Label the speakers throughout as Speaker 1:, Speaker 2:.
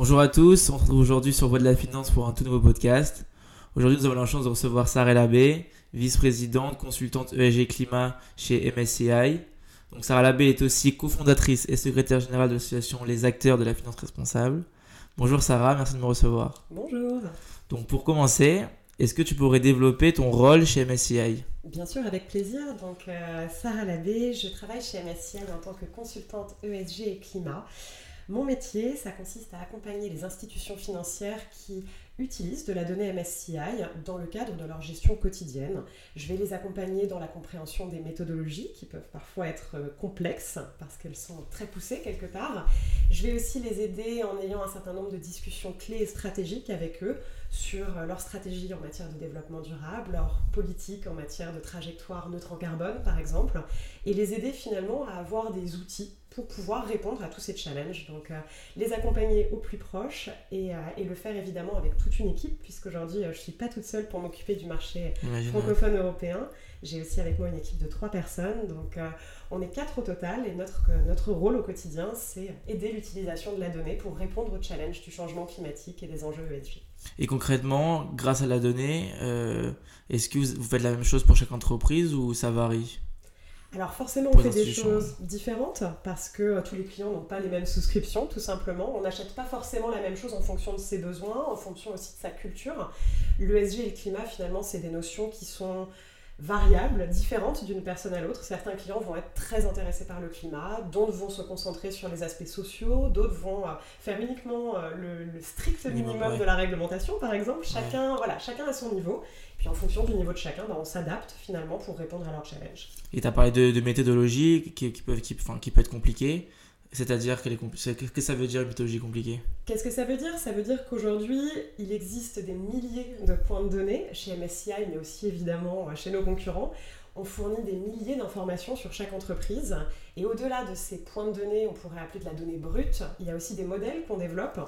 Speaker 1: Bonjour à tous, on se retrouve aujourd'hui sur Voix de la Finance pour un tout nouveau podcast. Aujourd'hui, nous avons la chance de recevoir Sarah Labbé, vice-présidente, consultante ESG Climat chez MSCI. Donc Sarah Labbé est aussi cofondatrice et secrétaire générale de l'association Les Acteurs de la Finance Responsable. Bonjour Sarah, merci de me recevoir.
Speaker 2: Bonjour.
Speaker 1: Donc pour commencer, est-ce que tu pourrais développer ton rôle chez MSCI
Speaker 2: Bien sûr, avec plaisir. Donc euh, Sarah Labbé, je travaille chez MSCI en tant que consultante ESG et climat. Mon métier, ça consiste à accompagner les institutions financières qui utilisent de la donnée MSCI dans le cadre de leur gestion quotidienne. Je vais les accompagner dans la compréhension des méthodologies qui peuvent parfois être euh, complexes parce qu'elles sont très poussées quelque part. Je vais aussi les aider en ayant un certain nombre de discussions clés et stratégiques avec eux sur euh, leur stratégie en matière de développement durable, leur politique en matière de trajectoire neutre en carbone par exemple, et les aider finalement à avoir des outils pour pouvoir répondre à tous ces challenges. Donc, euh, les accompagner au plus proche et, euh, et, le faire évidemment avec toute une équipe, puisqu'aujourd'hui, euh, je ne suis pas toute seule pour m'occuper du marché francophone européen. J'ai aussi avec moi une équipe de trois personnes. Donc, on est quatre au total et notre, notre rôle au quotidien, c'est aider l'utilisation de la donnée pour répondre aux challenges du changement climatique et des enjeux ESG.
Speaker 1: Et concrètement, grâce à la donnée, est-ce que vous faites la même chose pour chaque entreprise ou ça varie?
Speaker 2: Alors forcément, on fait des choses différentes parce que euh, tous les clients n'ont pas les mêmes souscriptions, tout simplement. On n'achète pas forcément la même chose en fonction de ses besoins, en fonction aussi de sa culture. L'ESG et le climat, finalement, c'est des notions qui sont variables, différentes d'une personne à l'autre. Certains clients vont être très intéressés par le climat, d'autres vont se concentrer sur les aspects sociaux, d'autres vont euh, faire uniquement euh, le, strict minimum de la réglementation, par exemple. Chacun, voilà, chacun à son niveau. Puis en fonction du niveau de chacun, ben, on s'adapte finalement pour répondre à leur challenge.
Speaker 1: Et tu as parlé de, méthodologie qui, qui, qui, enfin, qui peut être compliquée. C'est-à-dire, qu'est-ce que ça veut dire une méthodologie compliquée?
Speaker 2: Qu'est-ce que ça veut dire? Ça veut dire qu'aujourd'hui, il existe des milliers de points de données chez MSCI, mais aussi évidemment chez nos concurrents, on fournit des milliers d'informations sur chaque entreprise. Et au-delà de ces points de données, on pourrait appeler de la donnée brute, il y a aussi des modèles qu'on développe.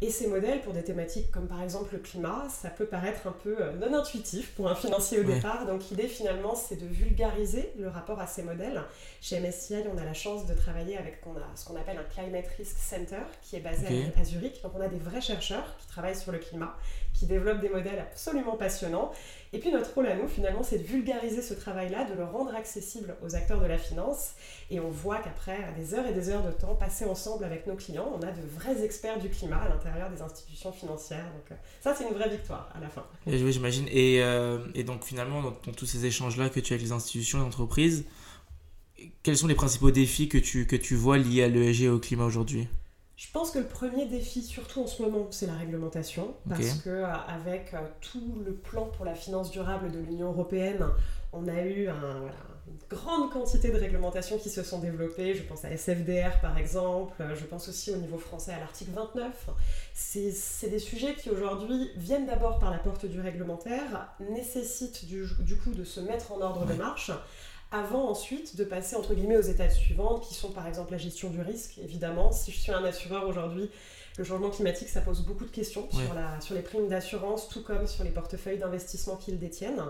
Speaker 2: Et ces modèles, pour des thématiques comme par exemple le climat, ça peut paraître un peu euh, non intuitif pour un financier au départ. Donc l'idée finalement, c'est de vulgariser le rapport à ces modèles. Chez MSCI, on a la chance de travailler avec ce qu'on appelle un Climate Risk Center, qui est basé à Zurich. Donc on a des vrais chercheurs qui travaillent sur le climat, qui développent des modèles absolument passionnants. Et puis notre rôle à nous, finalement, c'est de vulgariser ce travail-là, de le rendre accessible aux acteurs de la finance. Et on voit qu'après des heures et des heures de temps passés ensemble avec nos clients, on a de vrais experts du climat à l'intérieur des institutions financières. Donc euh, ça, c'est une vraie victoire à la fin.
Speaker 1: Oui, j'imagine. Et, euh, et, donc finalement, dans, tous ces échanges-là que tu as avec les institutions et entreprises, quels sont les principaux défis que tu, que tu vois liés à l'ESG et au climat aujourd'hui?
Speaker 2: Je pense que le premier défi, surtout en ce moment, c'est la réglementation, parce que euh, avec euh, tout le plan pour la finance durable de l'Union européenne, on a eu une grande quantité de réglementations qui se sont développées. Je pense à SFDR par exemple, euh, je pense aussi au niveau français à l'article 29. C'est des sujets qui aujourd'hui viennent d'abord par la porte du réglementaire, nécessitent du, du coup de se mettre en ordre de marche avant ensuite de passer entre guillemets aux étapes suivantes qui sont par exemple la gestion du risque. Évidemment, si je suis un assureur aujourd'hui, le changement climatique, ça pose beaucoup de questions sur, la, sur les primes d'assurance, tout comme sur les portefeuilles d'investissement qu'ils détiennent.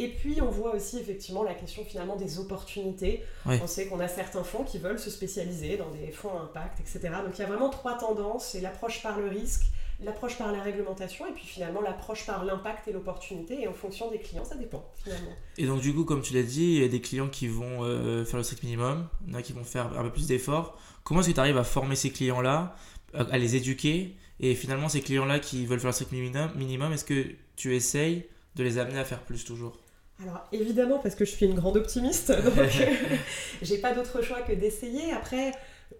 Speaker 2: Et puis, on voit aussi effectivement la question finalement des opportunités. On sait qu'on a certains fonds qui veulent se spécialiser dans des fonds impact, etc. Donc, il y a vraiment trois tendances. C'est l'approche par le risque, l'approche par la réglementation et puis finalement l'approche par l'impact et l'opportunité et en fonction des clients ça dépend finalement.
Speaker 1: Et donc du coup comme tu l'as dit il y a des clients qui vont euh, faire le strict minimum, il y en a qui vont faire un peu plus d'efforts. Comment est-ce que tu arrives à former ces clients là, à les éduquer? Et finalement ces clients là qui veulent faire le strict minimum, est-ce que tu essayes de les amener à faire plus toujours?
Speaker 2: Alors évidemment parce que je suis une grande optimiste, donc j'ai pas d'autre choix que d'essayer. Après,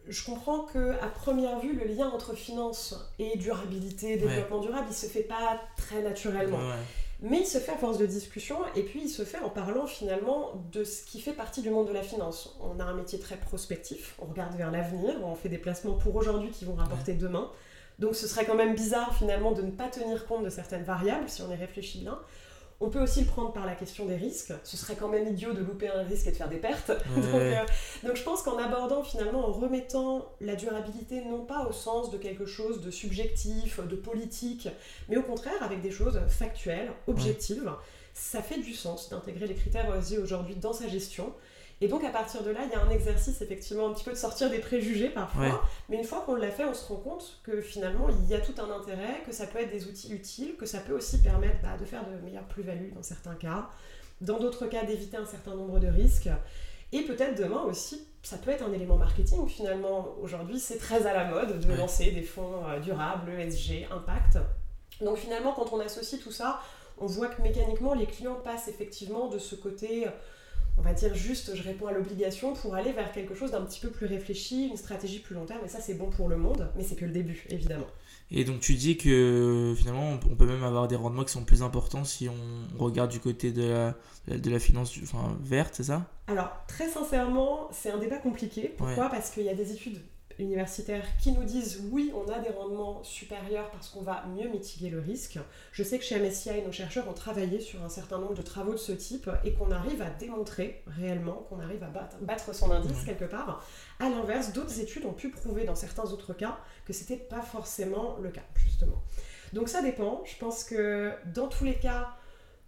Speaker 2: je comprends que à première vue, le lien entre finance et durabilité, développement durable, il se fait pas très naturellement. Mais il se fait à force de discussion et puis il se fait en parlant finalement de ce qui fait partie du monde de la finance. On a un métier très prospectif, on regarde vers l'avenir, on fait des placements pour aujourd'hui qui vont rapporter demain. Donc ce serait quand même bizarre finalement de ne pas tenir compte de certaines variables si on y réfléchit bien. On peut aussi le prendre par la question des risques. Ce serait quand même idiot de louper un risque et de faire des pertes. Euh, donc, je pense qu'en abordant finalement, en remettant la durabilité non pas au sens de quelque chose de subjectif, de politique, mais au contraire avec des choses factuelles, objectives, ça fait du sens d'intégrer les critères ESG aujourd'hui dans sa gestion. Et donc à partir de là, il y a un exercice effectivement un petit peu de sortir des préjugés parfois,
Speaker 1: Ouais.
Speaker 2: mais une fois qu'on l'a fait, on se rend compte que finalement il y a tout un intérêt, que ça peut être des outils utiles, que ça peut aussi permettre bah, de faire de meilleures plus-values dans certains cas, dans d'autres cas d'éviter un certain nombre de risques. Et peut-être demain aussi, ça peut être un élément marketing finalement. Aujourd'hui, c'est très à la mode de lancer des fonds euh, durables, ESG, impact. Donc finalement, quand on associe tout ça, on voit que mécaniquement, les clients passent effectivement de ce côté, on va dire juste, je réponds à l'obligation, pour aller vers quelque chose d'un petit peu plus réfléchi, une stratégie plus long terme. Et ça, c'est bon pour le monde, mais c'est que le début, évidemment.
Speaker 1: Et donc tu dis que finalement on- peut même avoir des rendements qui sont plus importants si on regarde du côté de la, de la finance du- enfin, verte, c'est ça?
Speaker 2: Alors, très sincèrement, c'est un débat compliqué. Pourquoi? Parce qu'il y a des études universitaires qui nous disent oui, on a des rendements supérieurs parce qu'on va mieux mitiguer le risque. Je sais que chez MSCI, nos chercheurs ont travaillé sur un certain nombre de travaux de ce type et qu'on arrive à démontrer réellement, qu'on arrive à battre, battre son indice quelque part. À l'inverse, d'autres études ont pu prouver dans certains autres cas que c'était pas forcément le cas, justement. Donc ça dépend. Je pense que dans tous les cas,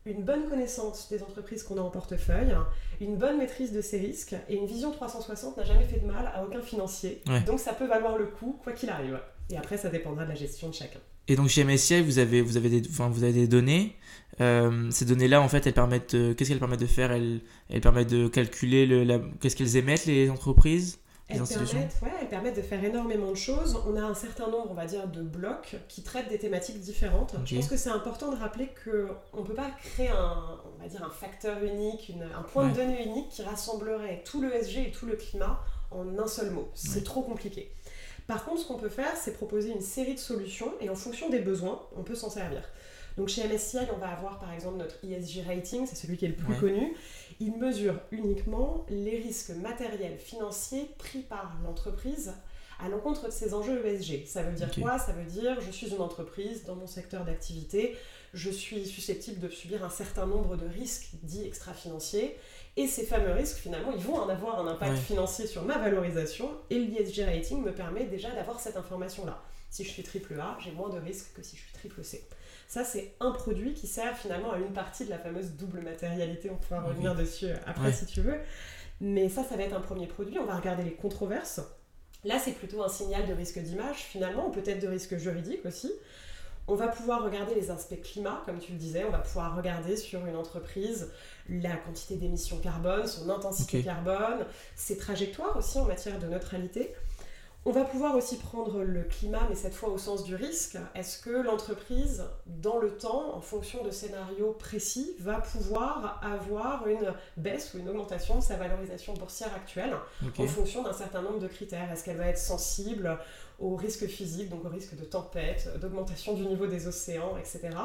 Speaker 2: une bonne connaissance des entreprises qu'on a en portefeuille, une bonne maîtrise de ses risques et une vision 360 n'a jamais fait de mal à aucun financier.
Speaker 1: Ouais.
Speaker 2: Donc ça peut valoir le coup quoi qu'il arrive. Et après, ça dépendra de la gestion de chacun.
Speaker 1: Et donc chez MSCI, vous avez, vous avez, des, enfin, vous avez des données. Euh, ces données-là, en fait, elles permettent, de- qu'est-ce qu'elles permettent de faire? Elles, elles permettent de calculer le, la- qu'est-ce qu'elles émettent les entreprises,
Speaker 2: Elles permettent, ouais, elles permettent de faire énormément de choses. On a un certain nombre, on va dire, de blocs qui traitent des thématiques différentes. Je pense que c'est important de rappeler qu'on ne peut pas créer un, on va dire, un facteur unique, une- un point de données unique qui rassemblerait tout le SG et tout le climat en un seul mot. C'est
Speaker 1: Ouais.
Speaker 2: trop compliqué. Par contre, ce qu'on peut faire, c'est proposer une série de solutions et en fonction des besoins, on peut s'en servir. Donc chez MSCI, on va avoir par exemple notre ESG rating, c'est celui qui est le plus
Speaker 1: Ouais.
Speaker 2: connu. Il mesure uniquement les risques matériels, financiers pris par l'entreprise à l'encontre de ses enjeux ESG. Ça veut dire quoi? Ça veut dire je suis une entreprise dans mon secteur d'activité, je suis susceptible de subir un certain nombre de risques dits extra-financiers et ces fameux risques finalement ils vont en avoir un impact
Speaker 1: Ouais.
Speaker 2: financier sur ma valorisation et l'ESG rating me permet déjà d'avoir cette information là. Si je suis triple A, j'ai moins de risques que si je suis triple C. Ça, c'est un produit qui sert finalement à une partie de la fameuse double matérialité. On pourra revenir dessus après
Speaker 1: Ouais.
Speaker 2: si tu veux. Mais ça, ça va être un premier produit. On va regarder les controverses. Là, c'est plutôt un signal de risque d'image, finalement, ou peut-être de risque juridique aussi. On va pouvoir regarder les aspects climat, comme tu le disais. On va pouvoir regarder sur une entreprise la quantité d'émissions carbone, son intensité carbone, ses trajectoires aussi en matière de neutralité. On va pouvoir aussi prendre le climat, mais cette fois au sens du risque. Est-ce que l'entreprise, dans le temps, en fonction de scénarios précis, va pouvoir avoir une baisse ou une augmentation de sa valorisation boursière actuelle en fonction d'un certain nombre de critères? Est-ce qu'elle va être sensible aux risques physiques, donc au risque de tempête, d'augmentation du niveau des océans, etc.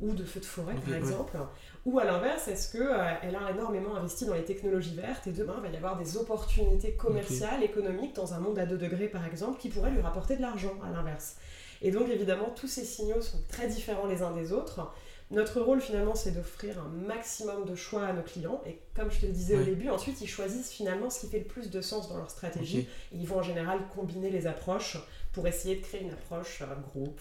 Speaker 2: ou de feux de forêt, par
Speaker 1: ouais.
Speaker 2: Ou à l'inverse, est-ce qu'elle a énormément investi dans les technologies vertes et demain, il va y avoir des opportunités commerciales, économiques, dans un monde à 2 degrés, par exemple, qui pourraient lui rapporter de l'argent, à l'inverse. Et donc, évidemment, tous ces signaux sont très différents les uns des autres. Notre rôle finalement c'est d'offrir un maximum de choix à nos clients. Et comme je te le disais au début, ensuite ils choisissent finalement ce qui fait le plus de sens dans leur stratégie. Et ils vont en général combiner les approches pour essayer de créer une approche euh, groupe,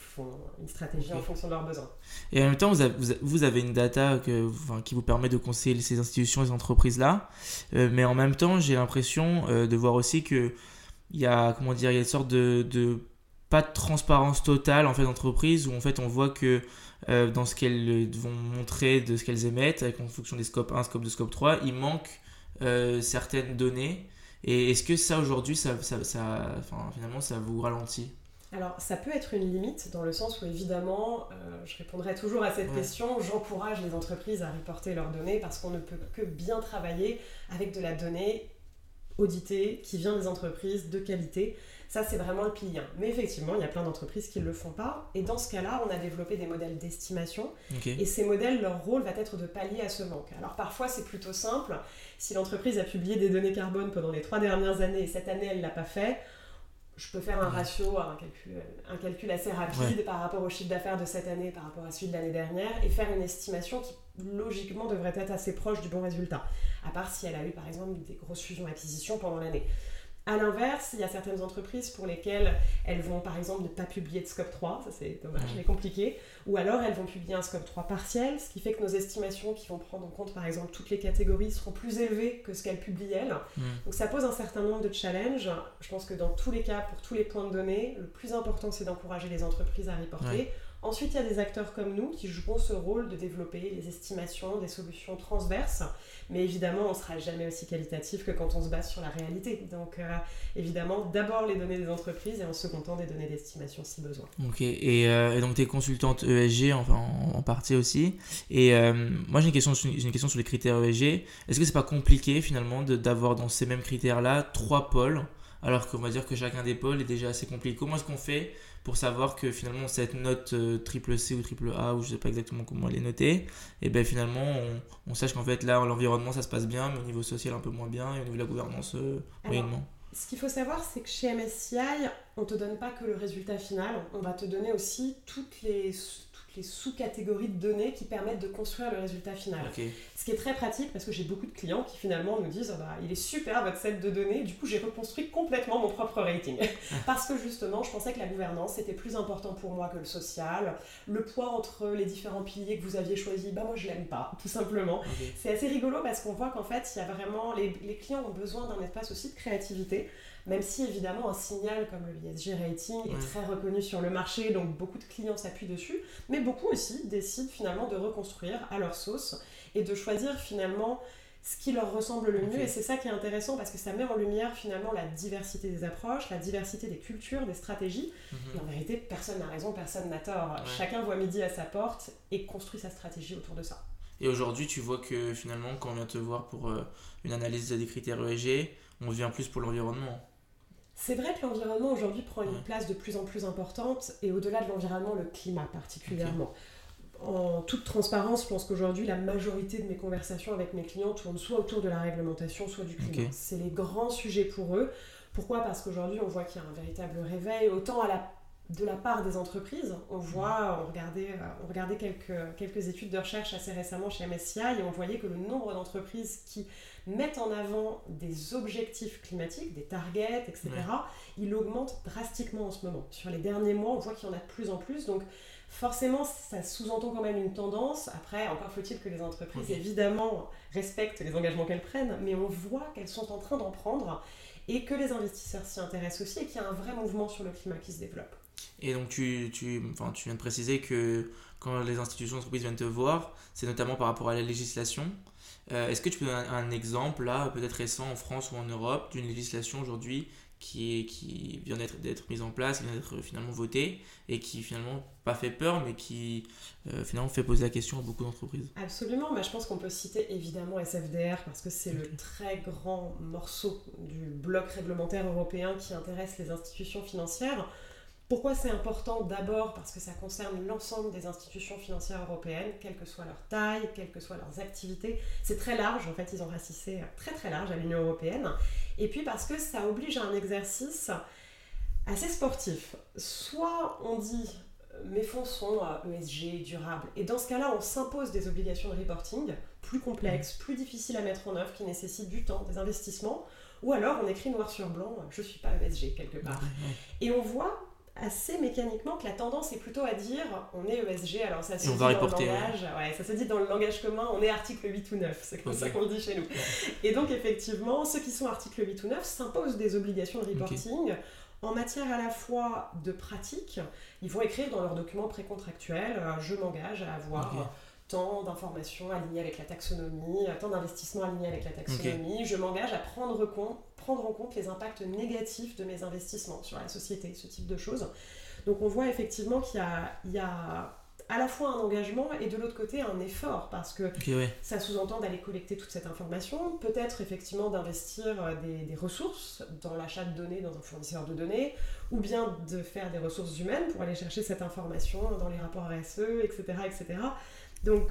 Speaker 2: une stratégie en fonction de leurs besoins.
Speaker 1: Et en même temps, vous avez, vous une data que, enfin, qui vous permet de conseiller ces institutions et ces entreprises-là. Euh, mais en même temps, j'ai l'impression euh, de voir aussi que il y a, comment dire, il y a une sorte de, de pas de transparence totale en fait d'entreprise où en fait on voit que euh, dans ce qu'elles vont montrer de ce qu'elles émettent avec en fonction des scopes 1, scope 2, scope 3, il manque certaines données. Et est-ce que ça aujourd'hui, ça, ça, ça- enfin, finalement, ça vous ralentit
Speaker 2: Alors, ça peut être une limite dans le sens où, évidemment, euh, je répondrai toujours à cette
Speaker 1: Ouais.
Speaker 2: question, j'encourage les entreprises à reporter leurs données parce qu'on ne peut que bien travailler avec de la donnée auditée qui vient des entreprises de qualité. Ça, c'est vraiment le pilier. Mais effectivement, il y a plein d'entreprises qui ne le font pas. Et dans ce cas-là, on a développé des modèles d'estimation et ces modèles, leur rôle va être de pallier à ce manque. Alors parfois, c'est plutôt simple. Si l'entreprise a publié des données carbone pendant les trois dernières années et cette année, elle ne l'a pas fait, je peux faire un ratio, un calcul, un calcul assez rapide par rapport au chiffre d'affaires de cette année, par rapport à celui de l'année dernière, et faire une estimation qui, logiquement, devrait être assez proche du bon résultat. À part si elle a eu, par exemple, des grosses fusions-acquisitions pendant l'année. À l'inverse, il y a certaines entreprises pour lesquelles elles vont par exemple ne pas publier de scope 3, ça c'est dommage, mais compliqué, ou alors elles vont publier un scope 3 partiel, ce qui fait que nos estimations qui vont prendre en compte par exemple toutes les catégories seront plus élevées que ce qu'elles publient elles.
Speaker 1: Mm.
Speaker 2: Donc ça pose un certain nombre de challenges. Je pense que dans tous les cas, pour tous les points de données, le plus important c'est d'encourager les entreprises à reporter.
Speaker 1: Ouais.
Speaker 2: Ensuite, il y a des acteurs comme nous qui joueront ce rôle de développer les estimations, des solutions transverses. Mais évidemment, on ne sera jamais aussi qualitatif que quand on se base sur la réalité. Donc, euh, évidemment, d'abord les données des entreprises et en second temps des données d'estimation si besoin.
Speaker 1: Ok, et, euh, donc tu es consultante ESG en, partie aussi. Et euh, moi j'ai une, question une question sur les critères ESG. Est-ce que c'est pas compliqué finalement d'avoir dans ces mêmes critères-là trois pôles alors qu'on va dire que chacun des pôles est déjà assez compliqué? Comment est-ce qu'on fait pour savoir que finalement cette note euh, triple C ou triple A ou je sais pas exactement comment elle est notée et ben finalement on, on sache qu'en fait là l'environnement ça se passe bien mais au niveau social un peu moins bien et au niveau de la gouvernance euh,
Speaker 2: Alors,
Speaker 1: moyennement.
Speaker 2: Ce qu'il faut savoir, c'est que chez MSCI, on ne te donne pas que le résultat final, on va te donner aussi toutes les, les sous-catégories de données qui permettent de construire le résultat final. Ce qui est très pratique parce que j'ai beaucoup de clients qui finalement nous disent Ah bah, il est super votre set de données, du coup j'ai reconstruit complètement mon propre rating. parce que justement je pensais que la gouvernance était plus important pour moi que le social. Le poids entre les différents piliers que vous aviez choisis, bah moi je l'aime pas, tout simplement. C'est assez rigolo parce qu'on voit qu'en fait, il y a vraiment. Les, les clients ont besoin d'un espace aussi de créativité, même si évidemment un signal comme le ESG rating
Speaker 1: Ouais.
Speaker 2: est très reconnu sur le marché, donc beaucoup de clients s'appuient dessus, mais beaucoup aussi décident finalement de reconstruire à leur sauce et de choisir finalement ce qui leur ressemble le mieux. Et c'est ça qui est intéressant parce que ça met en lumière finalement la diversité des approches, la diversité des cultures, des stratégies.
Speaker 1: Mhm.
Speaker 2: Et en vérité, personne n'a raison, personne n'a tort.
Speaker 1: Ouais.
Speaker 2: Chacun voit midi à sa porte et construit sa stratégie autour de ça.
Speaker 1: Et aujourd'hui, tu vois que finalement, quand on vient te voir pour euh, une analyse des critères ESG, on vient plus pour l'environnement.
Speaker 2: C'est vrai que l'environnement aujourd'hui prend une place de plus en plus importante et au-delà de l'environnement, le climat particulièrement. En toute transparence, je pense qu'aujourd'hui, la majorité de mes conversations avec mes clients tournent soit autour de la réglementation, soit du climat. C'est les grands sujets pour eux. Pourquoi? Parce qu'aujourd'hui, on voit qu'il y a un véritable réveil, autant à la, de la part des entreprises. On voit, on regardait, euh, on regardait quelques, quelques études de recherche assez récemment chez MSCI et on voyait que le nombre d'entreprises qui mettent en avant des objectifs climatiques, des targets, etc., il augmente drastiquement en ce moment. Sur les derniers mois, on voit qu'il y en a de plus en plus. Donc, forcément, ça sous-entend quand même une tendance. Après, encore faut-il que les entreprises, évidemment, respectent les engagements qu'elles prennent, mais on voit qu'elles sont en train d'en prendre et que les investisseurs s'y intéressent aussi et qu'il y a un vrai mouvement sur le climat qui se développe.
Speaker 1: Et donc, tu, tu, enfin, tu viens de préciser que quand les institutions d'entreprise viennent te voir, c'est notamment par rapport à la législation. Euh, Est-ce que tu peux donner un, un exemple, là, peut-être récent en France ou en Europe, d'une législation aujourd'hui qui, est, qui vient d'être mise en place, qui vient d'être finalement votée, et qui finalement pas fait peur, mais qui euh, finalement fait poser la question à beaucoup d'entreprises?
Speaker 2: Absolument, bah, je pense qu'on peut citer évidemment SFDR parce que c'est le très grand morceau du bloc réglementaire européen qui intéresse les institutions financières. Pourquoi c'est important D'abord parce que ça concerne l'ensemble des institutions financières européennes, quelle que soit leur taille, quelles que soient leurs activités. C'est très large, en fait, ils ont racissé très très large à l'Union européenne. Et puis parce que ça oblige à un exercice assez sportif. Soit on dit euh, mes fonds sont euh, ESG, durables, et dans ce cas-là, on s'impose des obligations de reporting plus complexes, plus difficiles à mettre en œuvre, qui nécessitent du temps, des investissements, ou alors on écrit noir sur blanc, euh, je suis pas ESG quelque part. Et on voit assez mécaniquement que la tendance est plutôt à dire on est ESG, alors ça se dit dans
Speaker 1: reporter,
Speaker 2: le langage, ouais, ça se dit dans le langage commun, on est article 8 ou 9, c'est comme ça qu'on le dit chez nous. Et donc effectivement, ceux qui sont article 8 ou 9 s'imposent des obligations de reporting en matière à la fois de pratique, ils vont écrire dans leurs documents précontractuels, euh, je m'engage à avoir tant d'informations alignées avec la taxonomie, euh, tant d'investissements alignés avec la taxonomie, je m'engage à prendre, compte, prendre en compte les impacts négatifs de mes investissements sur la société, ce type de choses. Donc on voit effectivement qu'il y a, il y a à la fois un engagement et de l'autre côté un effort parce que
Speaker 1: ouais.
Speaker 2: ça sous-entend d'aller collecter toute cette information, peut-être effectivement d'investir euh, des, des ressources dans l'achat de données dans un fournisseur de données, ou bien de faire des ressources humaines pour aller chercher cette information dans les rapports RSE, etc. etc. Donc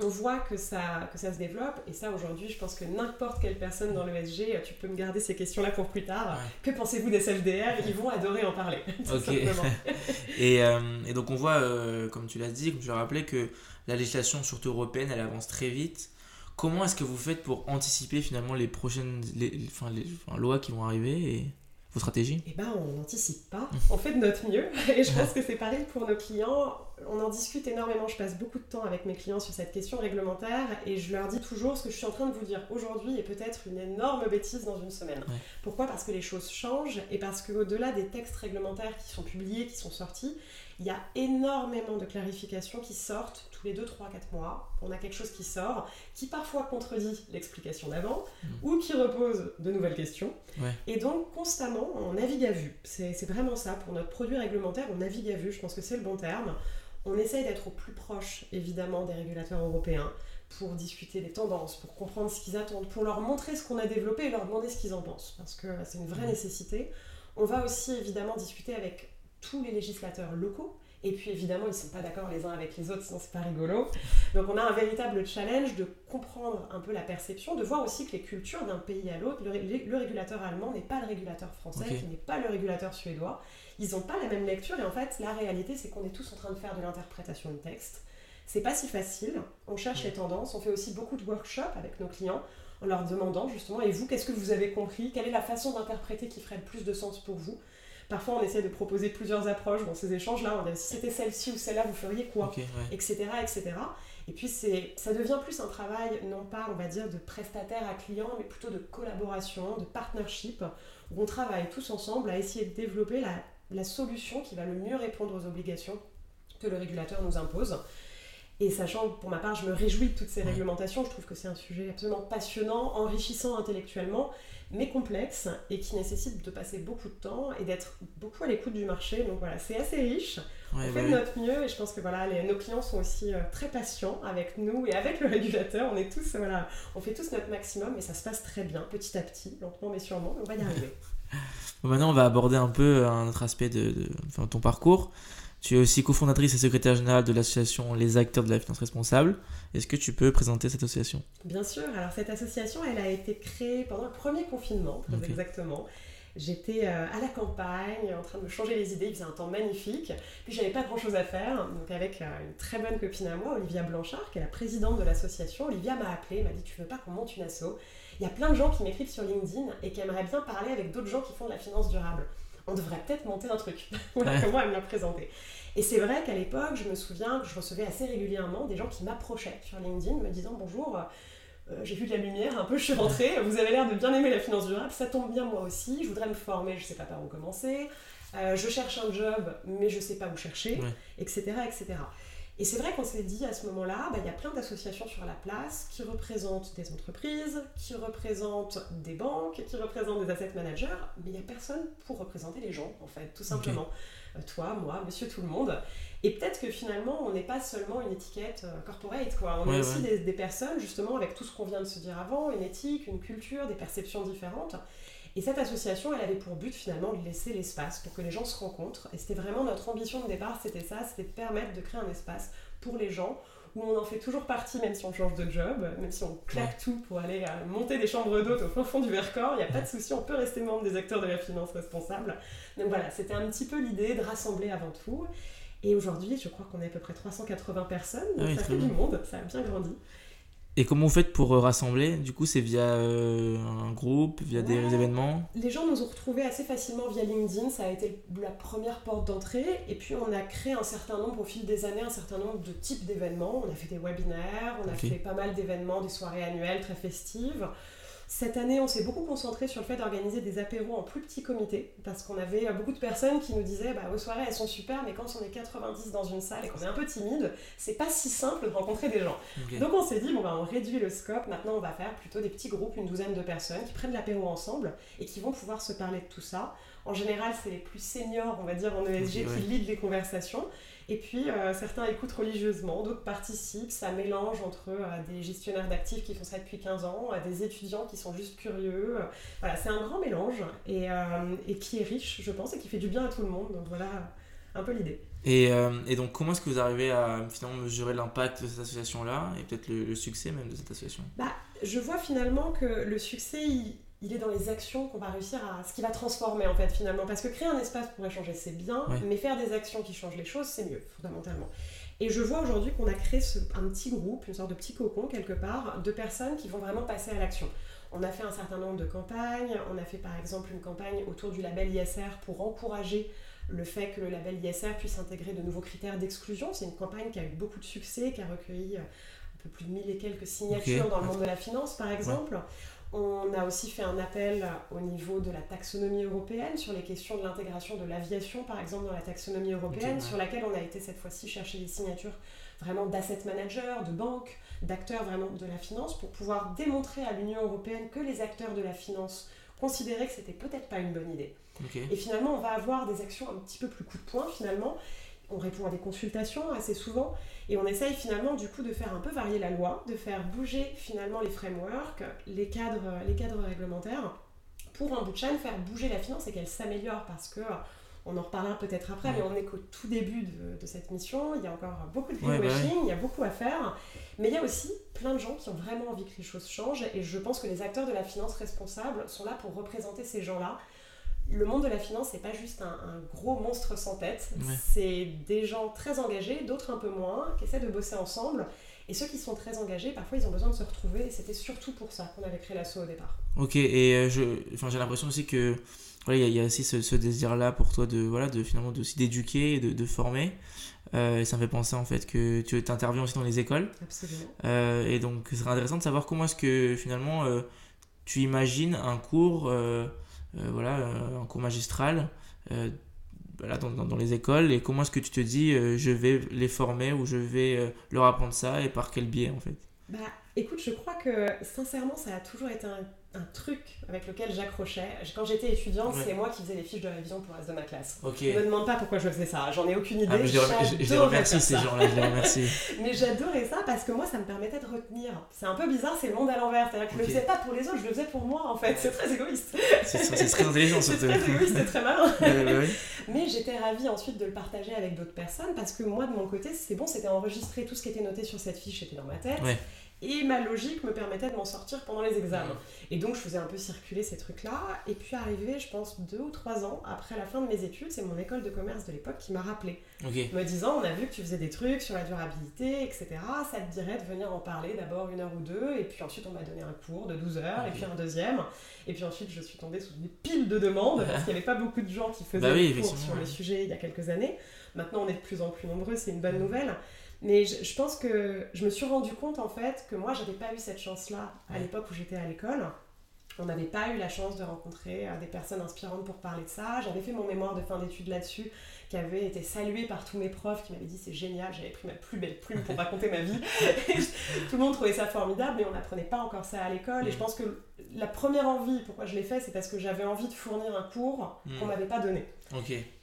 Speaker 2: on voit que ça, que ça se développe, et ça aujourd'hui, je pense que n'importe quelle personne dans l'ESG, tu peux me garder ces questions-là pour plus tard.
Speaker 1: Ouais.
Speaker 2: Que pensez-vous des SFDR Ils vont adorer en parler, tout
Speaker 1: Ok.
Speaker 2: simplement.
Speaker 1: Et, euh, et donc on voit, euh, comme tu l'as dit, comme tu l'as rappelé, que la législation, surtout européenne, elle avance très vite. comment est-ce que vous faites pour anticiper finalement les prochaines les, enfin, les, lois qui vont arriver et vos stratégies?
Speaker 2: Eh ben, on n'anticipe pas. On fait de notre mieux. Et je pense que c'est pareil pour nos clients. On en discute énormément. Je passe beaucoup de temps avec mes clients sur cette question réglementaire et je leur dis toujours ce que je suis en train de vous dire aujourd'hui est peut-être une énorme bêtise dans une semaine. Pourquoi? Parce que les choses changent et parce qu'au-delà des textes réglementaires qui sont publiés, qui sont sortis, il y a énormément de clarifications qui sortent tous les 2, 3, 4 mois. On a quelque chose qui sort, qui parfois contredit l'explication d'avant, mm. ou qui repose de nouvelles questions. Et donc, constamment, on navigue à vue. C'est vraiment ça. Pour notre produit réglementaire, on navigue à vue. Je pense que c'est le bon terme. On essaye d'être au plus proche, évidemment, des régulateurs européens pour discuter des tendances, pour comprendre ce qu'ils attendent, pour leur montrer ce qu'on a développé et leur demander ce qu'ils en pensent, parce que c'est une vraie mm. nécessité. On va aussi évidemment discuter avec tous les législateurs locaux. Et puis évidemment, ils ne sont pas d'accord les uns avec les autres, sinon c'est pas rigolo. Donc on a un véritable challenge de comprendre un peu la perception, de voir aussi que les cultures d'un pays à l'autre, le, régulateur allemand n'est pas le régulateur français, qui n'est pas le régulateur suédois. Ils n'ont pas la même lecture et en fait, la réalité, c'est qu'on est tous en train de faire de l'interprétation de texte. C'est pas si facile. On cherche les tendances. On fait aussi beaucoup de workshops avec nos clients en leur demandant justement, et vous, qu'est-ce que vous avez compris? Quelle est la façon d'interpréter qui ferait le plus de sens pour vous? Parfois, on essaie de proposer plusieurs approches dans ces échanges-là. On dit si c'était celle-ci ou celle-là, vous feriez quoi Etc. etc. Et puis, ça devient plus un travail, non pas, on va dire, de prestataire à client, mais plutôt de collaboration, de partnership, où on travaille tous ensemble à essayer de développer la, la solution qui va le mieux répondre aux obligations que le régulateur nous impose. Et sachant que pour ma part, je me réjouis de toutes ces réglementations, je trouve que c'est un sujet absolument passionnant, enrichissant intellectuellement, mais complexe et qui nécessite de passer beaucoup de temps et d'être beaucoup à l'écoute du marché. Donc voilà, c'est assez riche. on fait bah de notre mieux et je pense que voilà, nos clients sont aussi euh, très patients avec nous et avec le régulateur. On est tous, voilà, on fait tous notre maximum et ça se passe très bien, petit à petit, lentement mais sûrement, on va y arriver.
Speaker 1: maintenant, on va aborder un peu un autre aspect de, ton parcours. Tu es aussi cofondatrice et secrétaire générale de l'association Les Acteurs de la Finance Responsable. Est-ce que tu peux présenter cette association?
Speaker 2: Bien sûr. Alors cette association, elle a été créée pendant le premier confinement, très exactement. J'étais euh, à la campagne, en train de me changer les idées, il faisait un temps magnifique. Puis j'avais pas grand chose à faire, donc avec euh, une très bonne copine à moi, Olivia Blanchard, qui est la présidente de l'association. Olivia m'a appelé, m'a dit Tu veux pas qu'on monte une asso? Il y a plein de gens qui m'écrivent sur LinkedIn et qui aimeraient bien parler avec d'autres gens qui font de la finance durable on devrait peut-être monter un truc. voilà comment elle me l'a présenté. Et c'est vrai qu'à l'époque, je me souviens que je recevais assez régulièrement des gens qui m'approchaient sur LinkedIn me disant bonjour. Euh, j'ai vu de la lumière, un peu, je suis rentrée, vous avez l'air de bien aimer la finance durable, ça tombe bien moi aussi, je voudrais me former, je ne sais pas par où commencer, euh, je cherche un job, mais je ne sais pas où chercher, etc., etc. Et c'est vrai qu'on s'est dit à ce moment-là, bah, il y a plein d'associations sur la place qui représentent des entreprises, qui représentent des banques, qui représentent des asset managers, mais il n'y a personne pour représenter les gens, en fait, tout simplement. Euh, toi, moi, monsieur tout le monde. Et peut-être que finalement, on n'est pas seulement une étiquette euh, corporate, quoi. On est aussi des, des, personnes, justement, avec tout ce qu'on vient de se dire avant, une éthique, une culture, des perceptions différentes. Et cette association, elle avait pour but finalement de laisser l'espace pour que les gens se rencontrent. Et c'était vraiment notre ambition de départ, c'était ça, c'était de permettre de créer un espace pour les gens où on en fait toujours partie, même si on change de job, même si on claque tout pour aller euh, monter des chambres d'hôtes au fin fond du Vercors, il n'y a pas de souci, on peut rester membre des acteurs de la finance responsable. Donc voilà, c'était un petit peu l'idée de rassembler avant tout. Et aujourd'hui, je crois qu'on est à peu près 380 personnes, donc ah ça fait du monde, ça a bien grandi.
Speaker 1: Et comment vous faites pour euh, rassembler? Du coup, c'est via euh, un groupe, via des événements?
Speaker 2: Les gens nous ont retrouvés assez facilement via LinkedIn, ça a été la première porte d'entrée. Et puis, on a créé un certain nombre, au fil des années, un certain nombre de types d'événements. On a fait des webinaires, on a fait pas mal d'événements, des soirées annuelles très festives. Cette année, on s'est beaucoup concentré sur le fait d'organiser des apéros en plus petits comités, parce qu'on avait beaucoup de personnes qui nous disaient bah, aux soirées elles sont super, mais quand on est 90 dans une salle et qu'on est un peu timide, c'est pas si simple de rencontrer des gens. Donc on s'est dit bon, bah, on réduit le scope, maintenant on va faire plutôt des petits groupes, une douzaine de personnes qui prennent l'apéro ensemble et qui vont pouvoir se parler de tout ça. En général, c'est les plus seniors, on va dire, en ESG qui lead les conversations. Et puis, euh, certains écoutent religieusement, d'autres participent. Ça mélange entre euh, des gestionnaires d'actifs qui font ça depuis 15 ans, euh, des étudiants qui sont juste curieux. Voilà, c'est un grand mélange et, et, qui est riche, je pense, et qui fait du bien à tout le monde. Donc voilà un peu l'idée.
Speaker 1: Et, et, donc, comment est-ce que vous arrivez à finalement mesurer l'impact de cette association-là et peut-être le, succès même de cette association?
Speaker 2: Bah, Je vois finalement que le succès, il il est dans les actions qu'on va réussir à. ce qui va transformer en fait finalement. Parce que créer un espace pour échanger, c'est bien, mais faire des actions qui changent les choses, c'est mieux, fondamentalement. Et je vois aujourd'hui qu'on a créé un petit groupe, une sorte de petit cocon quelque part, de personnes qui vont vraiment passer à l'action. On a fait un certain nombre de campagnes. On a fait par exemple une campagne autour du label ISR pour encourager le fait que le label ISR puisse intégrer de nouveaux critères d'exclusion. C'est une campagne qui a eu beaucoup de succès, qui a recueilli un peu plus de mille et quelques signatures dans le monde de la finance par exemple. On a aussi fait un appel au niveau de la taxonomie européenne sur les questions de l'intégration de l'aviation, par exemple, dans la taxonomie européenne, sur laquelle on a été cette fois-ci chercher des signatures vraiment d'asset managers, de banques, d'acteurs vraiment de la finance, pour pouvoir démontrer à l'Union européenne que les acteurs de la finance considéraient que c'était peut-être pas une bonne idée. Et finalement, on va avoir des actions un petit peu plus coup de poing, finalement. On répond à des consultations assez souvent, et on essaye finalement du coup de faire un peu varier la loi, de faire bouger finalement les frameworks, les cadres, les cadres réglementaires, pour un bout de chaîne faire bouger la finance et qu'elle s'améliore parce que on en reparlera peut-être après, mais on est qu'au tout début de, cette mission. Il y a encore beaucoup de greenwashing, il y a beaucoup à faire. Mais il y a aussi plein de gens qui ont vraiment envie que les choses changent. Et je pense que les acteurs de la finance responsables sont là pour représenter ces gens-là. Le monde de la finance, n'est pas juste un, gros monstre sans tête. C'est des gens très engagés, d'autres un peu moins, qui essaient de bosser ensemble. Et ceux qui sont très engagés, parfois ils ont besoin de se retrouver. Et c'était surtout pour ça qu'on avait créé l'assaut au départ.
Speaker 1: Ok, et euh, j'ai l'impression aussi que il y, a aussi ce, désir là pour toi de voilà de finalement aussi d'éduquer de, de, former euh, et ça me fait penser en fait que tu interviens aussi dans les écoles
Speaker 2: absolument
Speaker 1: euh, et donc ce serait intéressant de savoir comment est-ce que finalement tu imagines un cours voilà un cours magistral voilà, dans, dans, les écoles. Et comment est-ce que tu te dis je vais les former ou je vais leur apprendre ça et par quel biais en fait?
Speaker 2: Bah écoute je crois que sincèrement ça a toujours été un un truc avec lequel j'accrochais. Quand j'étais étudiante, c'est moi qui faisais les fiches de révision pour le reste de ma classe.
Speaker 1: Okay.
Speaker 2: Ne me demande pas pourquoi je faisais ça, j'en ai aucune idée.
Speaker 1: Ah, je, les remercie ces gens-là, je les remercie.
Speaker 2: mais j'adorais ça parce que moi, ça me permettait de retenir. C'est un peu bizarre, c'est le monde à l'envers. C'est-à-dire que je le faisais pas pour les autres, je le faisais pour moi en fait. C'est très égoïste.
Speaker 1: C'est très intelligent,
Speaker 2: C'est très égoïste et très malin. mais j'étais ravie ensuite de le partager avec d'autres personnes parce que moi, de mon côté, c'est bon, c'était enregistré, tout ce qui était noté sur cette fiche était dans ma tête et ma logique me permettait de m'en sortir pendant les examens. Et donc je faisais un peu circuler ces trucs-là. Et puis arrivé, je pense, deux ou trois ans après la fin de mes études, c'est mon école de commerce de l'époque qui m'a rappelé. Me disant, on a vu que tu faisais des trucs sur la durabilité, etc. Ça te dirait de venir en parler d'abord une heure ou deux. Et puis ensuite, on m'a donné un cours de 12 heures, et puis un deuxième. Et puis ensuite, je suis tombée sous des piles de demandes, parce qu'il n'y avait pas beaucoup de gens qui faisaient bah des cours sur le sujet il y a quelques années. Maintenant, on est de plus en plus nombreux, c'est une bonne nouvelle. Mais je, pense que je me suis rendu compte en fait que moi j'avais pas eu cette chance-là à l'époque où j'étais à l'école. On n'avait pas eu la chance de rencontrer euh, des personnes inspirantes pour parler de ça. J'avais fait mon mémoire de fin d'études là-dessus, qui avait été salué par tous mes profs, qui m'avaient dit c'est génial, j'avais pris ma plus belle plume pour raconter ma vie. Tout le monde trouvait ça formidable, mais on n'apprenait pas encore ça à l'école. Et je mm. pense que la première envie, pourquoi je l'ai fait, c'est parce que j'avais envie de fournir un cours qu'on mm. m'avait pas donné.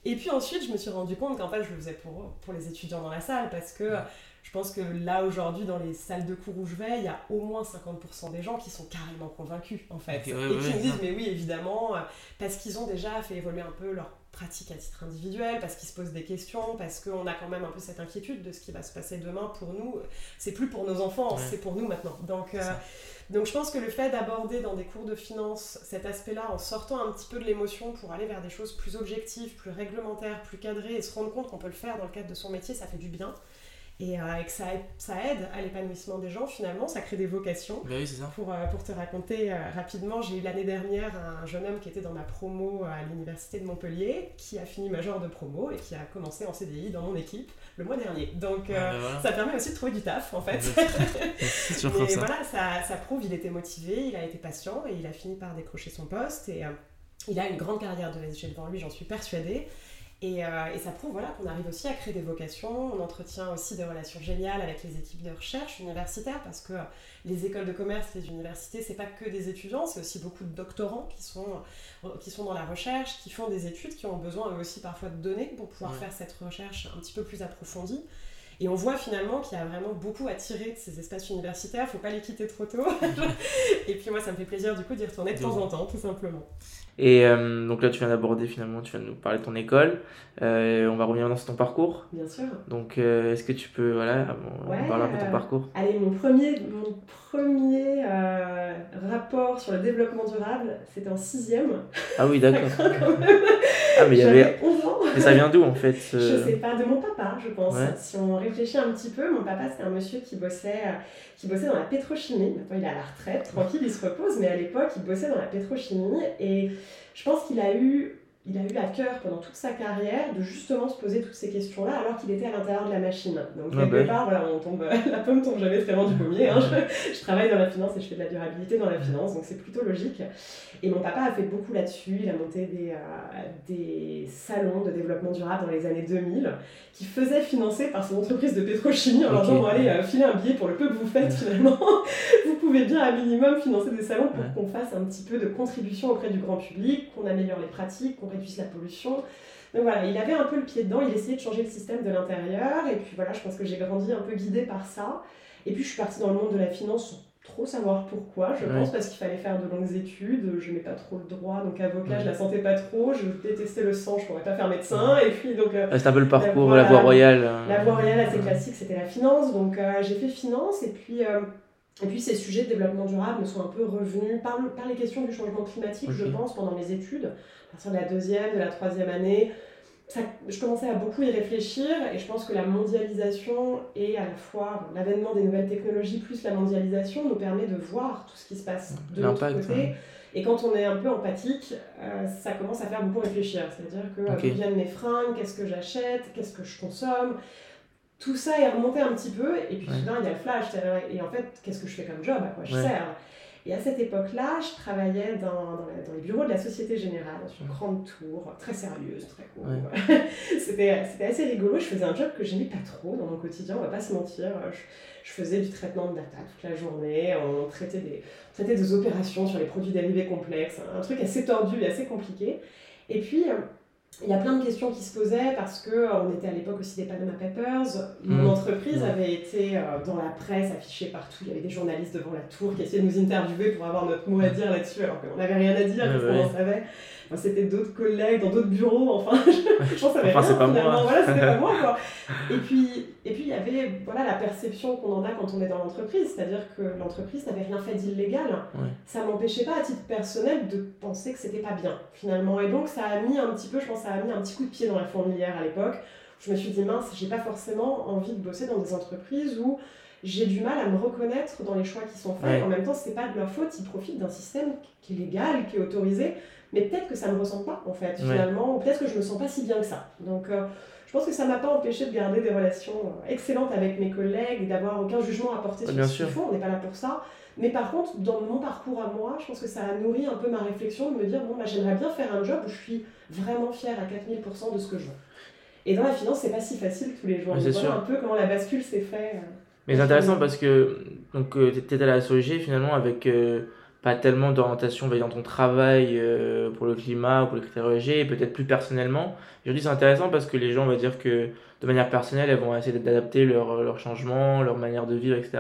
Speaker 2: Et puis ensuite, je me suis rendu compte qu'en fait, je le faisais pour, pour les étudiants dans la salle, parce que je pense que là, aujourd'hui, dans les salles de cours où je vais, il y a au moins 50% des gens qui sont carrément convaincus, en fait. et qui me disent, mais oui, évidemment, euh, parce qu'ils ont déjà fait évoluer un peu leur pratique à titre individuel, parce qu'ils se posent des questions, parce qu'on a quand même un peu cette inquiétude de ce qui va se passer demain pour nous. C'est plus pour nos enfants, c'est pour nous maintenant. Donc, euh, donc je pense que le fait d'aborder dans des cours de finance cet aspect-là en sortant un petit peu de l'émotion pour aller vers des choses plus objectives, plus réglementaires, plus cadrées et se rendre compte qu'on peut le faire dans le cadre de son métier, ça fait du bien et, euh, que ça aide, ça aide à l'épanouissement des gens finalement, ça crée des vocations.
Speaker 1: Bah oui, ça.
Speaker 2: Pour, euh, pour te raconter euh, rapidement, j'ai eu l'année dernière un jeune homme qui était dans ma promo à l'université de Montpellier, qui a fini major de promo et qui a commencé en CDI dans mon équipe le mois dernier. Donc bah ça permet aussi de trouver du taf en fait. Mais voilà, ça, ça prouve, il était motivé, il a été patient et il a fini par décrocher son poste et il a une grande carrière de SG devant lui, j'en suis persuadée. Euh, et, ça prouve voilà, qu'on arrive aussi à créer des vocations. On entretient aussi des relations géniales avec les équipes de recherche universitaires parce que les écoles de commerce, les universités, c'est pas que des étudiants, c'est aussi beaucoup de doctorants qui sont, qui sont dans la recherche, qui font des études, qui ont besoin eux aussi parfois de données pour pouvoir faire cette recherche un petit peu plus approfondie. Et on voit finalement qu'il y a vraiment beaucoup à tirer de ces espaces universitaires, faut pas les quitter trop tôt. et puis moi, ça me fait plaisir du coup d'y retourner de temps en temps, tout simplement.
Speaker 1: Et euh, donc là, tu viens d'aborder finalement, tu viens de nous parler de ton école. Euh, on va revenir dans ton parcours.
Speaker 2: Bien sûr.
Speaker 1: Donc, euh, est-ce que tu peux voilà, parler un peu de ton parcours
Speaker 2: Allez, mon premier, mon premier rapport sur le développement durable, c'était en sixième.
Speaker 1: Ah oui, d'accord. ah, mais il y avait. 11 ans. Mais ça vient d'où en fait
Speaker 2: Je sais pas, de mon papa, je pense. Si on réfléchit un petit peu, mon papa, c'était un monsieur qui bossait, qui bossait dans la pétrochimie. Maintenant, il est à la retraite, tranquille, il se repose, mais à l'époque, il bossait dans la pétrochimie. Et je pense qu'il a eu il a eu à cœur pendant toute sa carrière de justement se poser toutes ces questions-là alors qu'il était à l'intérieur de la machine. Donc ah quelque bah part, voilà, on tombe, la pomme tombe jamais très loin du pommier. Hein. Je, travaille dans la finance et je fais de la durabilité dans la finance, donc c'est plutôt logique. Et mon papa a fait beaucoup là-dessus. Il a monté des, euh, des salons de développement durable dans les années 2000 qui faisaient financer par son entreprise de pétrochimie en leur disant bon, allez, euh, filez un billet pour le peu que vous faites finalement. vous pouvez bien à minimum financer des salons pour qu'on fasse un petit peu de contribution auprès du grand public, qu'on améliore les pratiques, qu'on réduise la pollution. Donc voilà, il avait un peu le pied dedans, il essayait de changer le système de l'intérieur. Et puis voilà, je pense que j'ai grandi un peu guidée par ça. Et puis je suis partie dans le monde de la finance trop savoir pourquoi, je pense, parce qu'il fallait faire de longues études, je n'ai pas trop le droit, donc avocat, je la sentais pas trop, je détestais le sang, je pourrais pas faire médecin, et puis donc...
Speaker 1: Euh, c'est un peu le parcours, la, voie royale. Euh.
Speaker 2: La voie royale assez classique, c'était la finance, donc euh, j'ai fait finance, et puis... et puis ces sujets de développement durable me sont un peu revenus par, par les questions du changement climatique, je pense, pendant mes études, à partir de la deuxième, de la troisième année, je commençais à beaucoup y réfléchir et je pense que la mondialisation et à la fois l'avènement des nouvelles technologies plus la mondialisation nous permet de voir tout ce qui se passe de l'autre côté. Et quand on est un peu empathique, euh, ça commence à faire beaucoup réfléchir. C'est-à-dire que okay. viennent mes fringues, qu'est-ce que j'achète, qu'est-ce que je consomme? Tout ça est remonté un petit peu et puis soudain il y a le flash. Et en fait, qu'est-ce que je fais comme job À quoi je sers? Et à cette époque-là, je travaillais dans, dans, les bureaux de la Société Générale, dans une grande tour, très sérieuse, très cool. c'était, assez rigolo. Je faisais un job que j'aimais pas trop dans mon quotidien, on va pas se mentir. Je, faisais du traitement de data toute la journée, on traitait des, on traitait des opérations sur les produits dérivés complexes, un truc assez tordu et assez compliqué. Et puis, il y a plein de questions qui se posaient parce que euh, on était à l'époque aussi des Panama Papers. Mon mmh. entreprise avait été euh, dans la presse, affichée partout. Il y avait des journalistes devant la tour qui essayaient de nous interviewer pour avoir notre mot à dire là-dessus, alors qu'on n'avait rien à dire parce qu'on en savait c'était d'autres collègues dans d'autres bureaux, enfin, je, pense que ça enfin,
Speaker 1: c'est pas moi.
Speaker 2: Voilà, c'était pas moi, quoi. Et puis, et puis, il y avait voilà, la perception qu'on en a quand on est dans l'entreprise, c'est-à-dire que l'entreprise n'avait rien fait d'illégal. Ça m'empêchait pas, à titre personnel, de penser que c'était pas bien, finalement. Et donc, ça a mis un petit peu, je pense, ça a mis un petit coup de pied dans la fourmilière à l'époque. Je me suis dit, mince, j'ai pas forcément envie de bosser dans des entreprises où j'ai du mal à me reconnaître dans les choix qui sont faits. En même temps, c'est pas de leur faute, ils profitent d'un système qui est légal, qui est autorisé mais peut-être que ça ne me ressemble pas en fait finalement, ou peut-être que je me sens pas si bien que ça. Donc euh, je pense que ça m'a pas empêché de garder des relations euh, excellentes avec mes collègues d'avoir aucun jugement à porter sur ce qu'ils font, on n'est pas là pour ça. Mais par contre, dans mon parcours à moi, je pense que ça a nourri un peu ma réflexion de me dire, bon, bah, j'aimerais bien faire un job où je suis vraiment fière à 4000% de ce que je veux. Et dans la finance, c'est pas si facile tous les jours. on voit un peu comment la bascule s'est faite. Euh,
Speaker 1: mais c'est intéressant parce que tu étais à la SOG finalement avec pas tellement d'orientation dans ton travail euh, pour le climat ou pour les critères ESG, peut-être plus personnellement. Aujourd'hui, c'est intéressant parce que les gens, on va dire que de manière personnelle, elles vont essayer d'adapter leur, leur changement, leur manière de vivre, etc.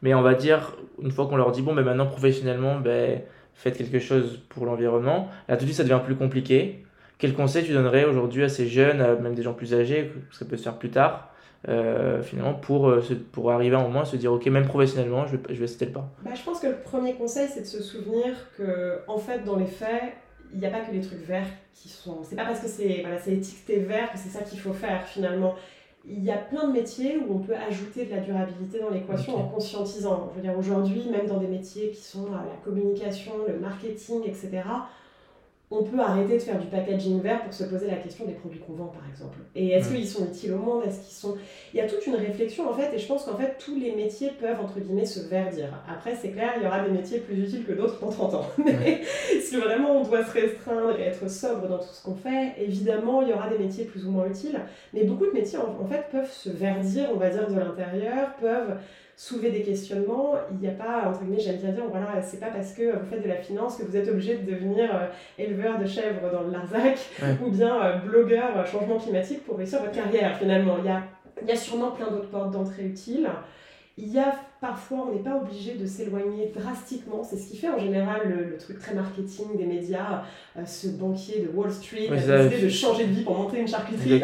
Speaker 1: Mais on va dire, une fois qu'on leur dit, bon, ben maintenant professionnellement, ben, faites quelque chose pour l'environnement, là tout de suite, ça devient plus compliqué. Quel conseil tu donnerais aujourd'hui à ces jeunes, même des gens plus âgés, ça peut se faire plus tard, euh, finalement pour, euh, pour arriver à un moment à se dire ok même professionnellement je vais, je vais citer le pas
Speaker 2: bah, Je pense que le premier conseil c'est de se souvenir que en fait dans les faits il n'y a pas que les trucs verts qui sont c'est pas parce que c'est voilà, étiqueté vert que c'est ça qu'il faut faire finalement il y a plein de métiers où on peut ajouter de la durabilité dans l'équation en conscientisant. Je veux dire, aujourd'hui, même dans des métiers qui sont la communication, le marketing, etc., on peut arrêter de faire du packaging vert pour se poser la question des produits qu'on vend, par exemple. Et est-ce qu'ils sont utiles au monde? Est-ce qu'ils sont... Il y a toute une réflexion, en fait, et je pense qu'en fait, tous les métiers peuvent, entre guillemets, se verdir. Après, c'est clair, il y aura des métiers plus utiles que d'autres dans 30 ans. Mais si vraiment on doit se restreindre et être sobre dans tout ce qu'on fait, évidemment, il y aura des métiers plus ou moins utiles. Mais beaucoup de métiers, en fait, peuvent se verdir, on va dire, de l'intérieur, peuvent soulever des questionnements. Il n'y a pas, entre guillemets, j'aime bien dire, voilà, c'est pas parce que vous faites de la finance que vous êtes obligé de devenir euh, éleveur de chèvres dans le Larzac ou bien euh, blogueur euh, changement climatique pour réussir votre carrière finalement. Il y a il y a sûrement plein d'autres portes d'entrée utiles. Il y a parfois, on n'est pas obligé de s'éloigner drastiquement. C'est ce qui fait en général le, truc très marketing des médias. Euh, ce banquier de Wall Street a décidé de changer de vie pour monter une charcuterie.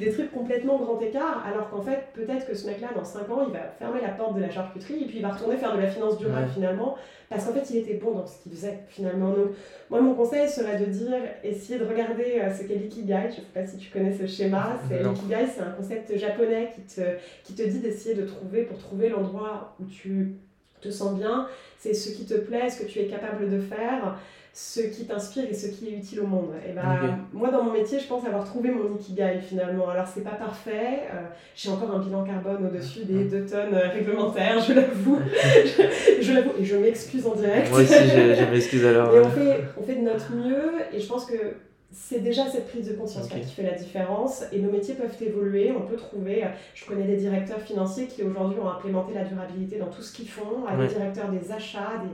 Speaker 2: Des trucs complètement grand écart. Alors qu'en fait, peut-être que ce mec-là, dans 5 ans, il va fermer la porte de la charcuterie et puis il va retourner faire de la finance durable finalement. Parce qu'en fait, il était bon dans ce qu'il faisait finalement. Donc, moi, mon conseil serait de dire essayer de regarder euh, ce qu'est l'ikigai. Je ne sais pas si tu connais ce schéma. L'ikigai, c'est un concept japonais qui te, qui te dit d'essayer de trouver, pour trouver l'endroit où tu te sens bien, c'est ce qui te plaît, ce que tu es capable de faire, ce qui t'inspire et ce qui est utile au monde. Et ben, Moi, dans mon métier, je pense avoir trouvé mon ikigai finalement. Alors, c'est pas parfait. Euh, j'ai encore un bilan carbone au-dessus des 2 tonnes euh, réglementaires, je l'avoue. je, l'avoue. Et je m'excuse en direct.
Speaker 1: Moi aussi, je, m'excuse alors.
Speaker 2: Et on fait, on fait de notre mieux. Et je pense que c'est déjà cette prise de conscience qui fait la différence et nos métiers peuvent évoluer. On peut trouver, euh, je connais des directeurs financiers qui aujourd'hui ont implémenté la durabilité dans tout ce qu'ils font, des directeurs des achats, des...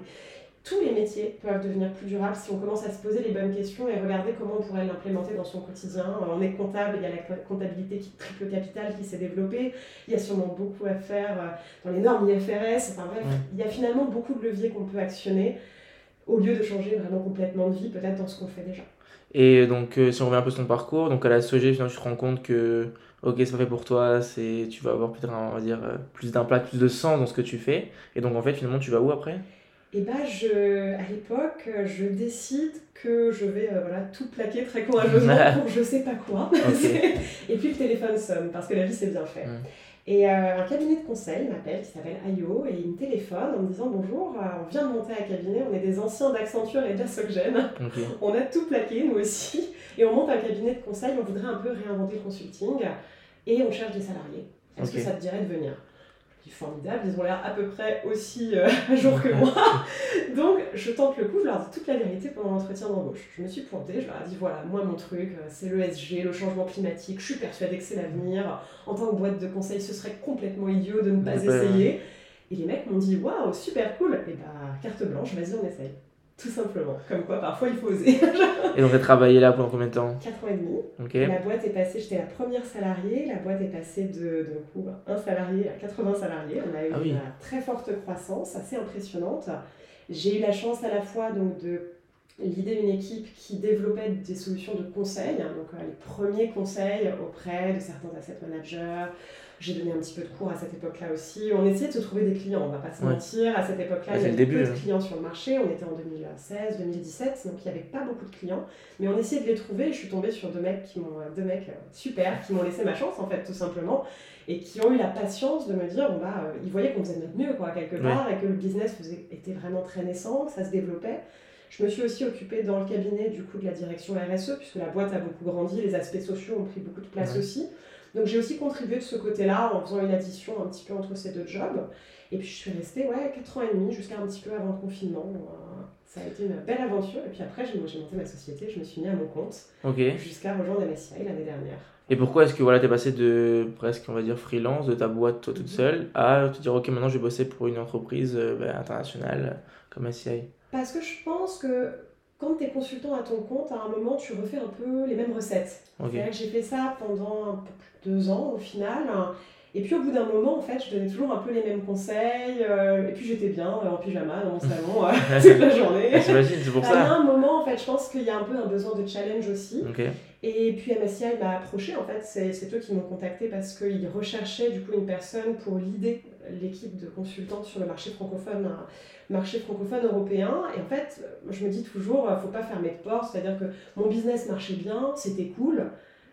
Speaker 2: tous les métiers peuvent devenir plus durables si on commence à se poser les bonnes questions et regarder comment on pourrait l'implémenter dans son quotidien. On est comptable, il y a la comptabilité qui triple capital qui s'est développée, il y a sûrement beaucoup à faire euh, dans les normes IFRS, enfin bref, il y a finalement beaucoup de leviers qu'on peut actionner au lieu de changer vraiment complètement de vie, peut-être dans ce qu'on fait déjà.
Speaker 1: Et donc, euh, si on revient un peu sur ton parcours, donc à la SOG, finalement, tu te rends compte que, ok, c'est pas fait pour toi, c'est, tu vas avoir peut-être, on va dire, euh, plus d'impact, plus de sens dans ce que tu fais. Et donc, en fait, finalement, tu vas où après?
Speaker 2: Et bah, je, à l'époque, je décide que je vais euh, voilà, tout plaquer très courageusement pour je sais pas quoi. et puis le téléphone sonne, parce que la vie, c'est bien fait. Et euh, un cabinet de conseil m'appelle, qui s'appelle IO, et il me téléphone en me disant Bonjour, euh, on vient de monter un cabinet, on est des anciens d'Accenture et d'Assogène. On a tout plaqué, nous aussi, et on monte un cabinet de conseil, on voudrait un peu réinventer le consulting, et on cherche des salariés. Est-ce que ça te dirait de venir? Formidable, ils ont l'air à peu près aussi euh, à jour que moi. Donc je tente le coup, je leur dis toute la vérité pendant l'entretien d'embauche. Je me suis pointée, je leur ai dit voilà, moi mon truc, euh, c'est l'ESG, le changement climatique, je suis persuadée que c'est l'avenir. En tant que boîte de conseil, ce serait complètement idiot de ne pas essayer. Et les mecs m'ont dit waouh, super cool, et bah carte blanche, vas-y, on essaye. Tout simplement. Comme quoi, parfois, il faut oser.
Speaker 1: et donc, tu as travaillé là pendant combien de temps
Speaker 2: 4 ans et demi. La boîte est passée, j'étais la première salariée, la boîte est passée de, de coup, un salarié à 80 salariés. On a eu ah une très forte croissance, assez impressionnante. J'ai eu la chance à la fois donc, de l'idée d'une équipe qui développait des solutions de conseil, hein, donc euh, les premiers conseils auprès de certains asset managers, j'ai donné un petit peu de cours à cette époque-là aussi. On essayait de se trouver des clients, on va pas se mentir. À cette époque-là, il y avait peu de hein. clients sur le marché. On était en 2016, 2017, donc il n'y avait pas beaucoup de clients. Mais on essayait de les trouver. Je suis tombée sur deux mecs, qui m'ont, deux mecs euh, super qui m'ont laissé ma chance, en fait, tout simplement. Et qui ont eu la patience de me dire, bon, bah, euh, ils voyaient qu'on faisait notre mieux, quoi, quelque part, et que le business faisait, était vraiment très naissant, que ça se développait. Je me suis aussi occupée dans le cabinet du coup de la direction RSE, puisque la boîte a beaucoup grandi, les aspects sociaux ont pris beaucoup de place aussi. Donc j'ai aussi contribué de ce côté-là en faisant une addition un petit peu entre ces deux jobs. Et puis je suis restée ouais, 4 ans et demi jusqu'à un petit peu avant le confinement. Euh, ça a été une belle aventure. Et puis après, j'ai monté ma société, je me suis mis à mon compte jusqu'à rejoindre MSCI l'année dernière.
Speaker 1: Et pourquoi est-ce que voilà, tu es passé de presque, on va dire, freelance, de ta boîte toi toute mhm. seule, à te dire, ok, maintenant je vais bosser pour une entreprise euh, ben, internationale comme MSCI
Speaker 2: Parce que je pense que quand tu es consultant à ton compte, à un moment, tu refais un peu les mêmes recettes. J'ai fait ça pendant un peu plus de deux ans au final. Et puis au bout d'un moment, en fait, je donnais toujours un peu les mêmes conseils. Euh, et puis j'étais bien euh, en pyjama dans mon salon euh, toute la journée.
Speaker 1: Ah, c'est pour ça.
Speaker 2: À un moment, en fait, je pense qu'il y a un peu un besoin de challenge aussi. Et puis MSCI m'a approché, en fait, c'est eux qui m'ont contacté parce qu'ils recherchaient du coup une personne pour l'idée l'équipe de consultants sur le marché francophone, marché francophone européen. Et en fait, je me dis toujours, faut pas fermer de porte, c'est-à-dire que mon business marchait bien, c'était cool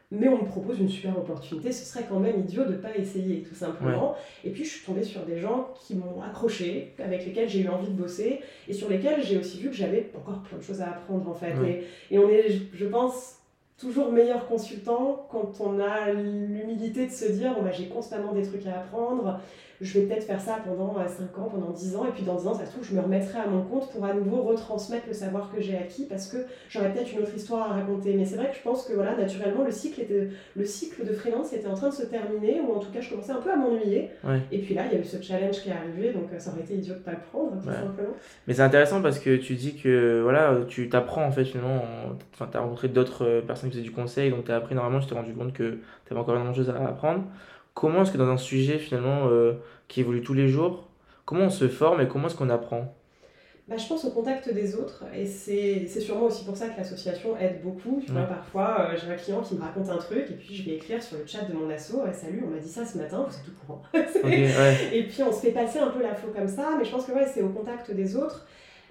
Speaker 2: mais on me propose une super opportunité, ce serait quand même idiot de ne pas essayer, tout simplement. Et puis je suis tombée sur des gens qui m'ont accroché, avec lesquels j'ai eu envie de bosser, et sur lesquels j'ai aussi vu que j'avais encore plein de choses à apprendre, en fait. Et, et, on est, je pense, toujours meilleur consultant quand on a l'humilité de se dire, bah, j'ai constamment des trucs à apprendre, je vais peut-être faire ça pendant 5 euh, ans, pendant 10 ans, et puis dans 10 ans, ça se trouve, je me remettrai à mon compte pour à nouveau retransmettre le savoir que j'ai acquis, parce que j'aurais peut-être une autre histoire à raconter. Mais c'est vrai que je pense que voilà, naturellement, le cycle, était, le cycle de freelance était en train de se terminer, ou en tout cas, je commençais un peu à m'ennuyer. Et puis là, il y a eu ce challenge qui est arrivé, donc euh, ça aurait été idiot de ne pas le prendre, tout simplement.
Speaker 1: Mais c'est intéressant parce que tu dis que voilà, tu t'apprends en fait, finalement, enfin, tu as rencontré d'autres euh, personnes qui faisaient du conseil, donc tu as appris normalement, je t'ai rendu compte que tu avais encore énormément de choses à apprendre. Comment est-ce que dans un sujet finalement euh, qui évolue tous les jours, comment on se forme et comment est-ce qu'on apprend?
Speaker 2: Bah, je pense au contact des autres et c'est sûrement aussi pour ça que l'association aide beaucoup. Tu vois, parfois, euh, j'ai un client qui me raconte un truc et puis je vais écrire sur le chat de mon asso Salut, on m'a dit ça ce matin, c'est tout courant. Et puis on se fait passer un peu la faute comme ça, mais je pense que ouais, c'est au contact des autres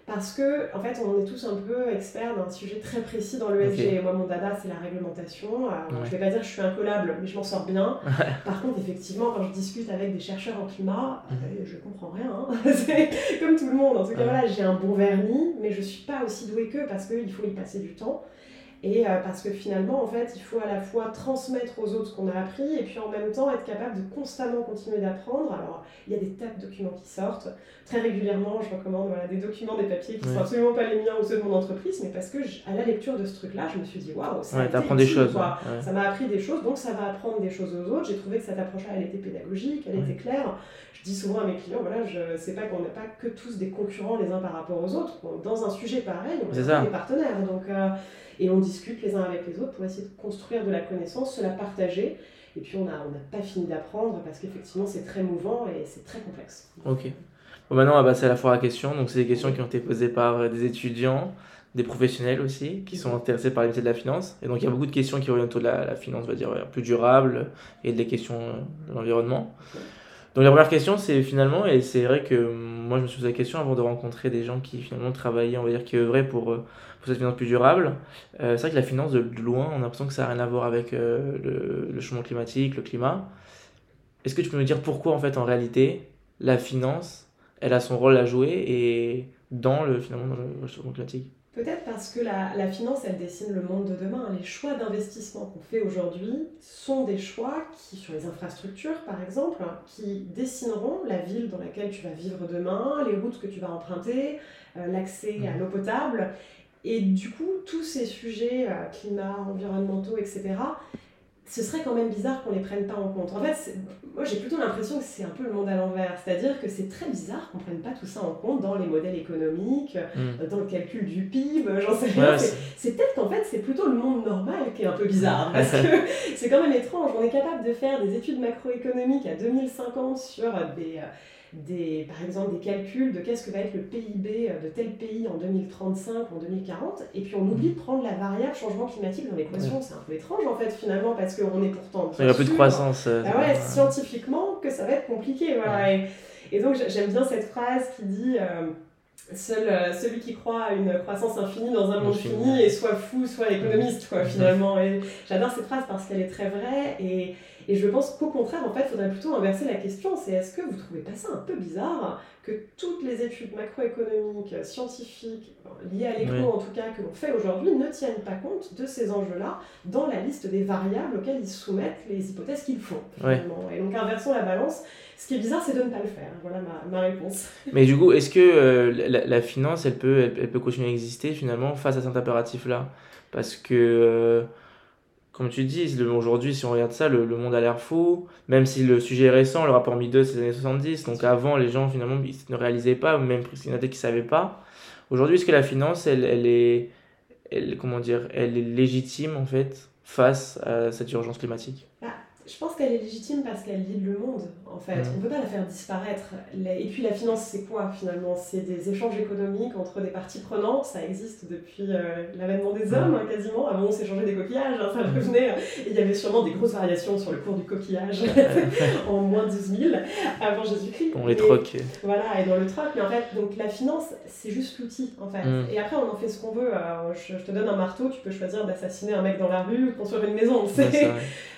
Speaker 2: parce que en fait on est tous un peu experts d'un sujet très précis dans l'ESG. Moi mon dada c'est la réglementation. Alors, Je vais pas dire que je suis incollable, mais je m'en sors bien. Par contre effectivement quand je discute avec des chercheurs en climat, je euh, je comprends rien. Hein. c'est comme tout le monde. En tout cas voilà j'ai un bon vernis, mais je suis pas aussi douée qu'eux parce qu'il faut y passer du temps. Et euh, parce que finalement, en fait, il faut à la fois transmettre aux autres ce qu'on a appris et puis en même temps être capable de constamment continuer d'apprendre. Alors, il y a des tas de documents qui sortent. Très régulièrement, je recommande voilà, des documents, des papiers qui ne sont absolument pas les miens ou ceux de mon entreprise, mais parce que à la lecture de ce truc-là, je me suis dit, waouh, ça
Speaker 1: ouais, des choses.
Speaker 2: Ça m'a appris des choses, donc ça va apprendre des choses aux autres. J'ai trouvé que cette approche-là, elle était pédagogique, elle était claire. Je dis souvent à mes clients, voilà, je sais pas qu'on n'est pas que tous des concurrents les uns par rapport aux autres. Dans un sujet pareil, on est, des partenaires. Donc, euh, et on discute les uns avec les autres pour essayer de construire de la connaissance, se la partager. Et puis on n'a on pas fini d'apprendre parce qu'effectivement c'est très mouvant et c'est très complexe.
Speaker 1: Ok. Bon, maintenant on va passer à la fois à questions. Donc c'est des questions qui ont été posées par euh, des étudiants, des professionnels aussi, qui sont intéressés par les métiers de la finance. Et donc il y a beaucoup de questions qui orientent autour de la, finance, on va dire, plus durable et des questions euh, de l'environnement. Donc la première question, c'est finalement, et c'est vrai que moi je me suis posé la question avant de rencontrer des gens qui finalement travaillaient, on va dire, qui œuvraient pour, euh, pour cette finance plus durable. Euh, c'est vrai que la finance, de, loin, on a l'impression que ça n'a rien à voir avec euh, le, le, changement climatique, le climat. Est-ce que tu peux nous dire pourquoi, en fait, en réalité, la finance, elle a son rôle à jouer et dans le, finalement, dans le changement climatique?
Speaker 2: Peut-être parce que la, la, finance, elle dessine le monde de demain. Les choix d'investissement qu'on fait aujourd'hui sont des choix qui, sur les infrastructures par exemple, qui dessineront la ville dans laquelle tu vas vivre demain, les routes que tu vas emprunter, euh, l'accès à mmh. l'eau potable. Et du coup, tous ces sujets, euh, climat, environnementaux, etc., ce serait quand même bizarre qu'on les prenne pas en compte. En fait, moi j'ai plutôt l'impression que c'est un peu le monde à l'envers, c'est-à-dire que c'est très bizarre qu'on prenne pas tout ça en compte dans les modèles économiques, hmm. euh, dans le calcul du PIB, j'en sais rien. c'est peut-être qu'en fait c'est plutôt le monde normal qui est un peu bizarre, parce que c'est quand même étrange. On est capable de faire des études macroéconomiques à 2050 sur des... Euh, des, par exemple des calculs de qu'est-ce que va être le PIB de tel pays en 2035, en 2040, et puis on oublie de prendre la variable changement climatique dans l'équation. C'est un peu étrange en fait finalement, parce qu'on est pourtant...
Speaker 1: Il y a peu de croissance.
Speaker 2: Euh, ah ouais, scientifiquement que ça va être compliqué. Voilà. Et, donc j'aime bien cette phrase qui dit... Euh, Seul, euh, celui qui croit à une croissance infinie dans un monde fini est soit fou, soit économiste, quoi, finalement. J'adore cette phrase parce qu'elle est très vraie et, et je pense qu'au contraire, en fait, il faudrait plutôt inverser la question. C'est est-ce que vous trouvez pas ça un peu bizarre que toutes les études macroéconomiques, scientifiques, liées à l'éco en tout cas, que l'on fait aujourd'hui, ne tiennent pas compte de ces enjeux-là dans la liste des variables auxquelles ils soumettent les hypothèses qu'ils font, finalement. Et donc, inversons la balance. Ce qui est bizarre, c'est de ne pas le faire. Voilà ma, ma réponse.
Speaker 1: Mais du coup, est-ce que euh, la, finance, elle peut, elle, peut continuer à exister finalement face à cet impératif-là? Parce que... Euh, comme tu dis, aujourd'hui, si on regarde ça, le, monde a l'air fou. Même si le sujet est récent, le rapport Midos, c'est les années 70. Donc avant, les gens, finalement, ils ne réalisaient pas, ou même il y en a qui ne savaient pas. Aujourd'hui, est-ce que la finance, elle, elle est, elle, comment dire, elle est légitime, en fait, face à cette urgence climatique?
Speaker 2: Bah, je pense qu'elle est légitime parce qu'elle guide le monde, en fait. Mm. On ne peut pas la faire disparaître. Et puis la finance, c'est quoi finalement? C'est des échanges économiques entre des parties prenantes. Ça existe depuis euh, l'avènement des hommes, mm. hein, quasiment. Avant, on s'échangeait des coquillages, hein, ça mm. revenait. Et il y avait sûrement des grosses variations sur le cours du coquillage en moins 12 000 avant Jésus-Christ.
Speaker 1: On les troque.
Speaker 2: Voilà, et dans le troc. Mais en fait, donc la finance, c'est juste l'outil, en fait. Et après, on en fait ce qu'on veut. je, te donne un marteau, tu peux choisir d'assassiner un mec dans la rue de construire une maison.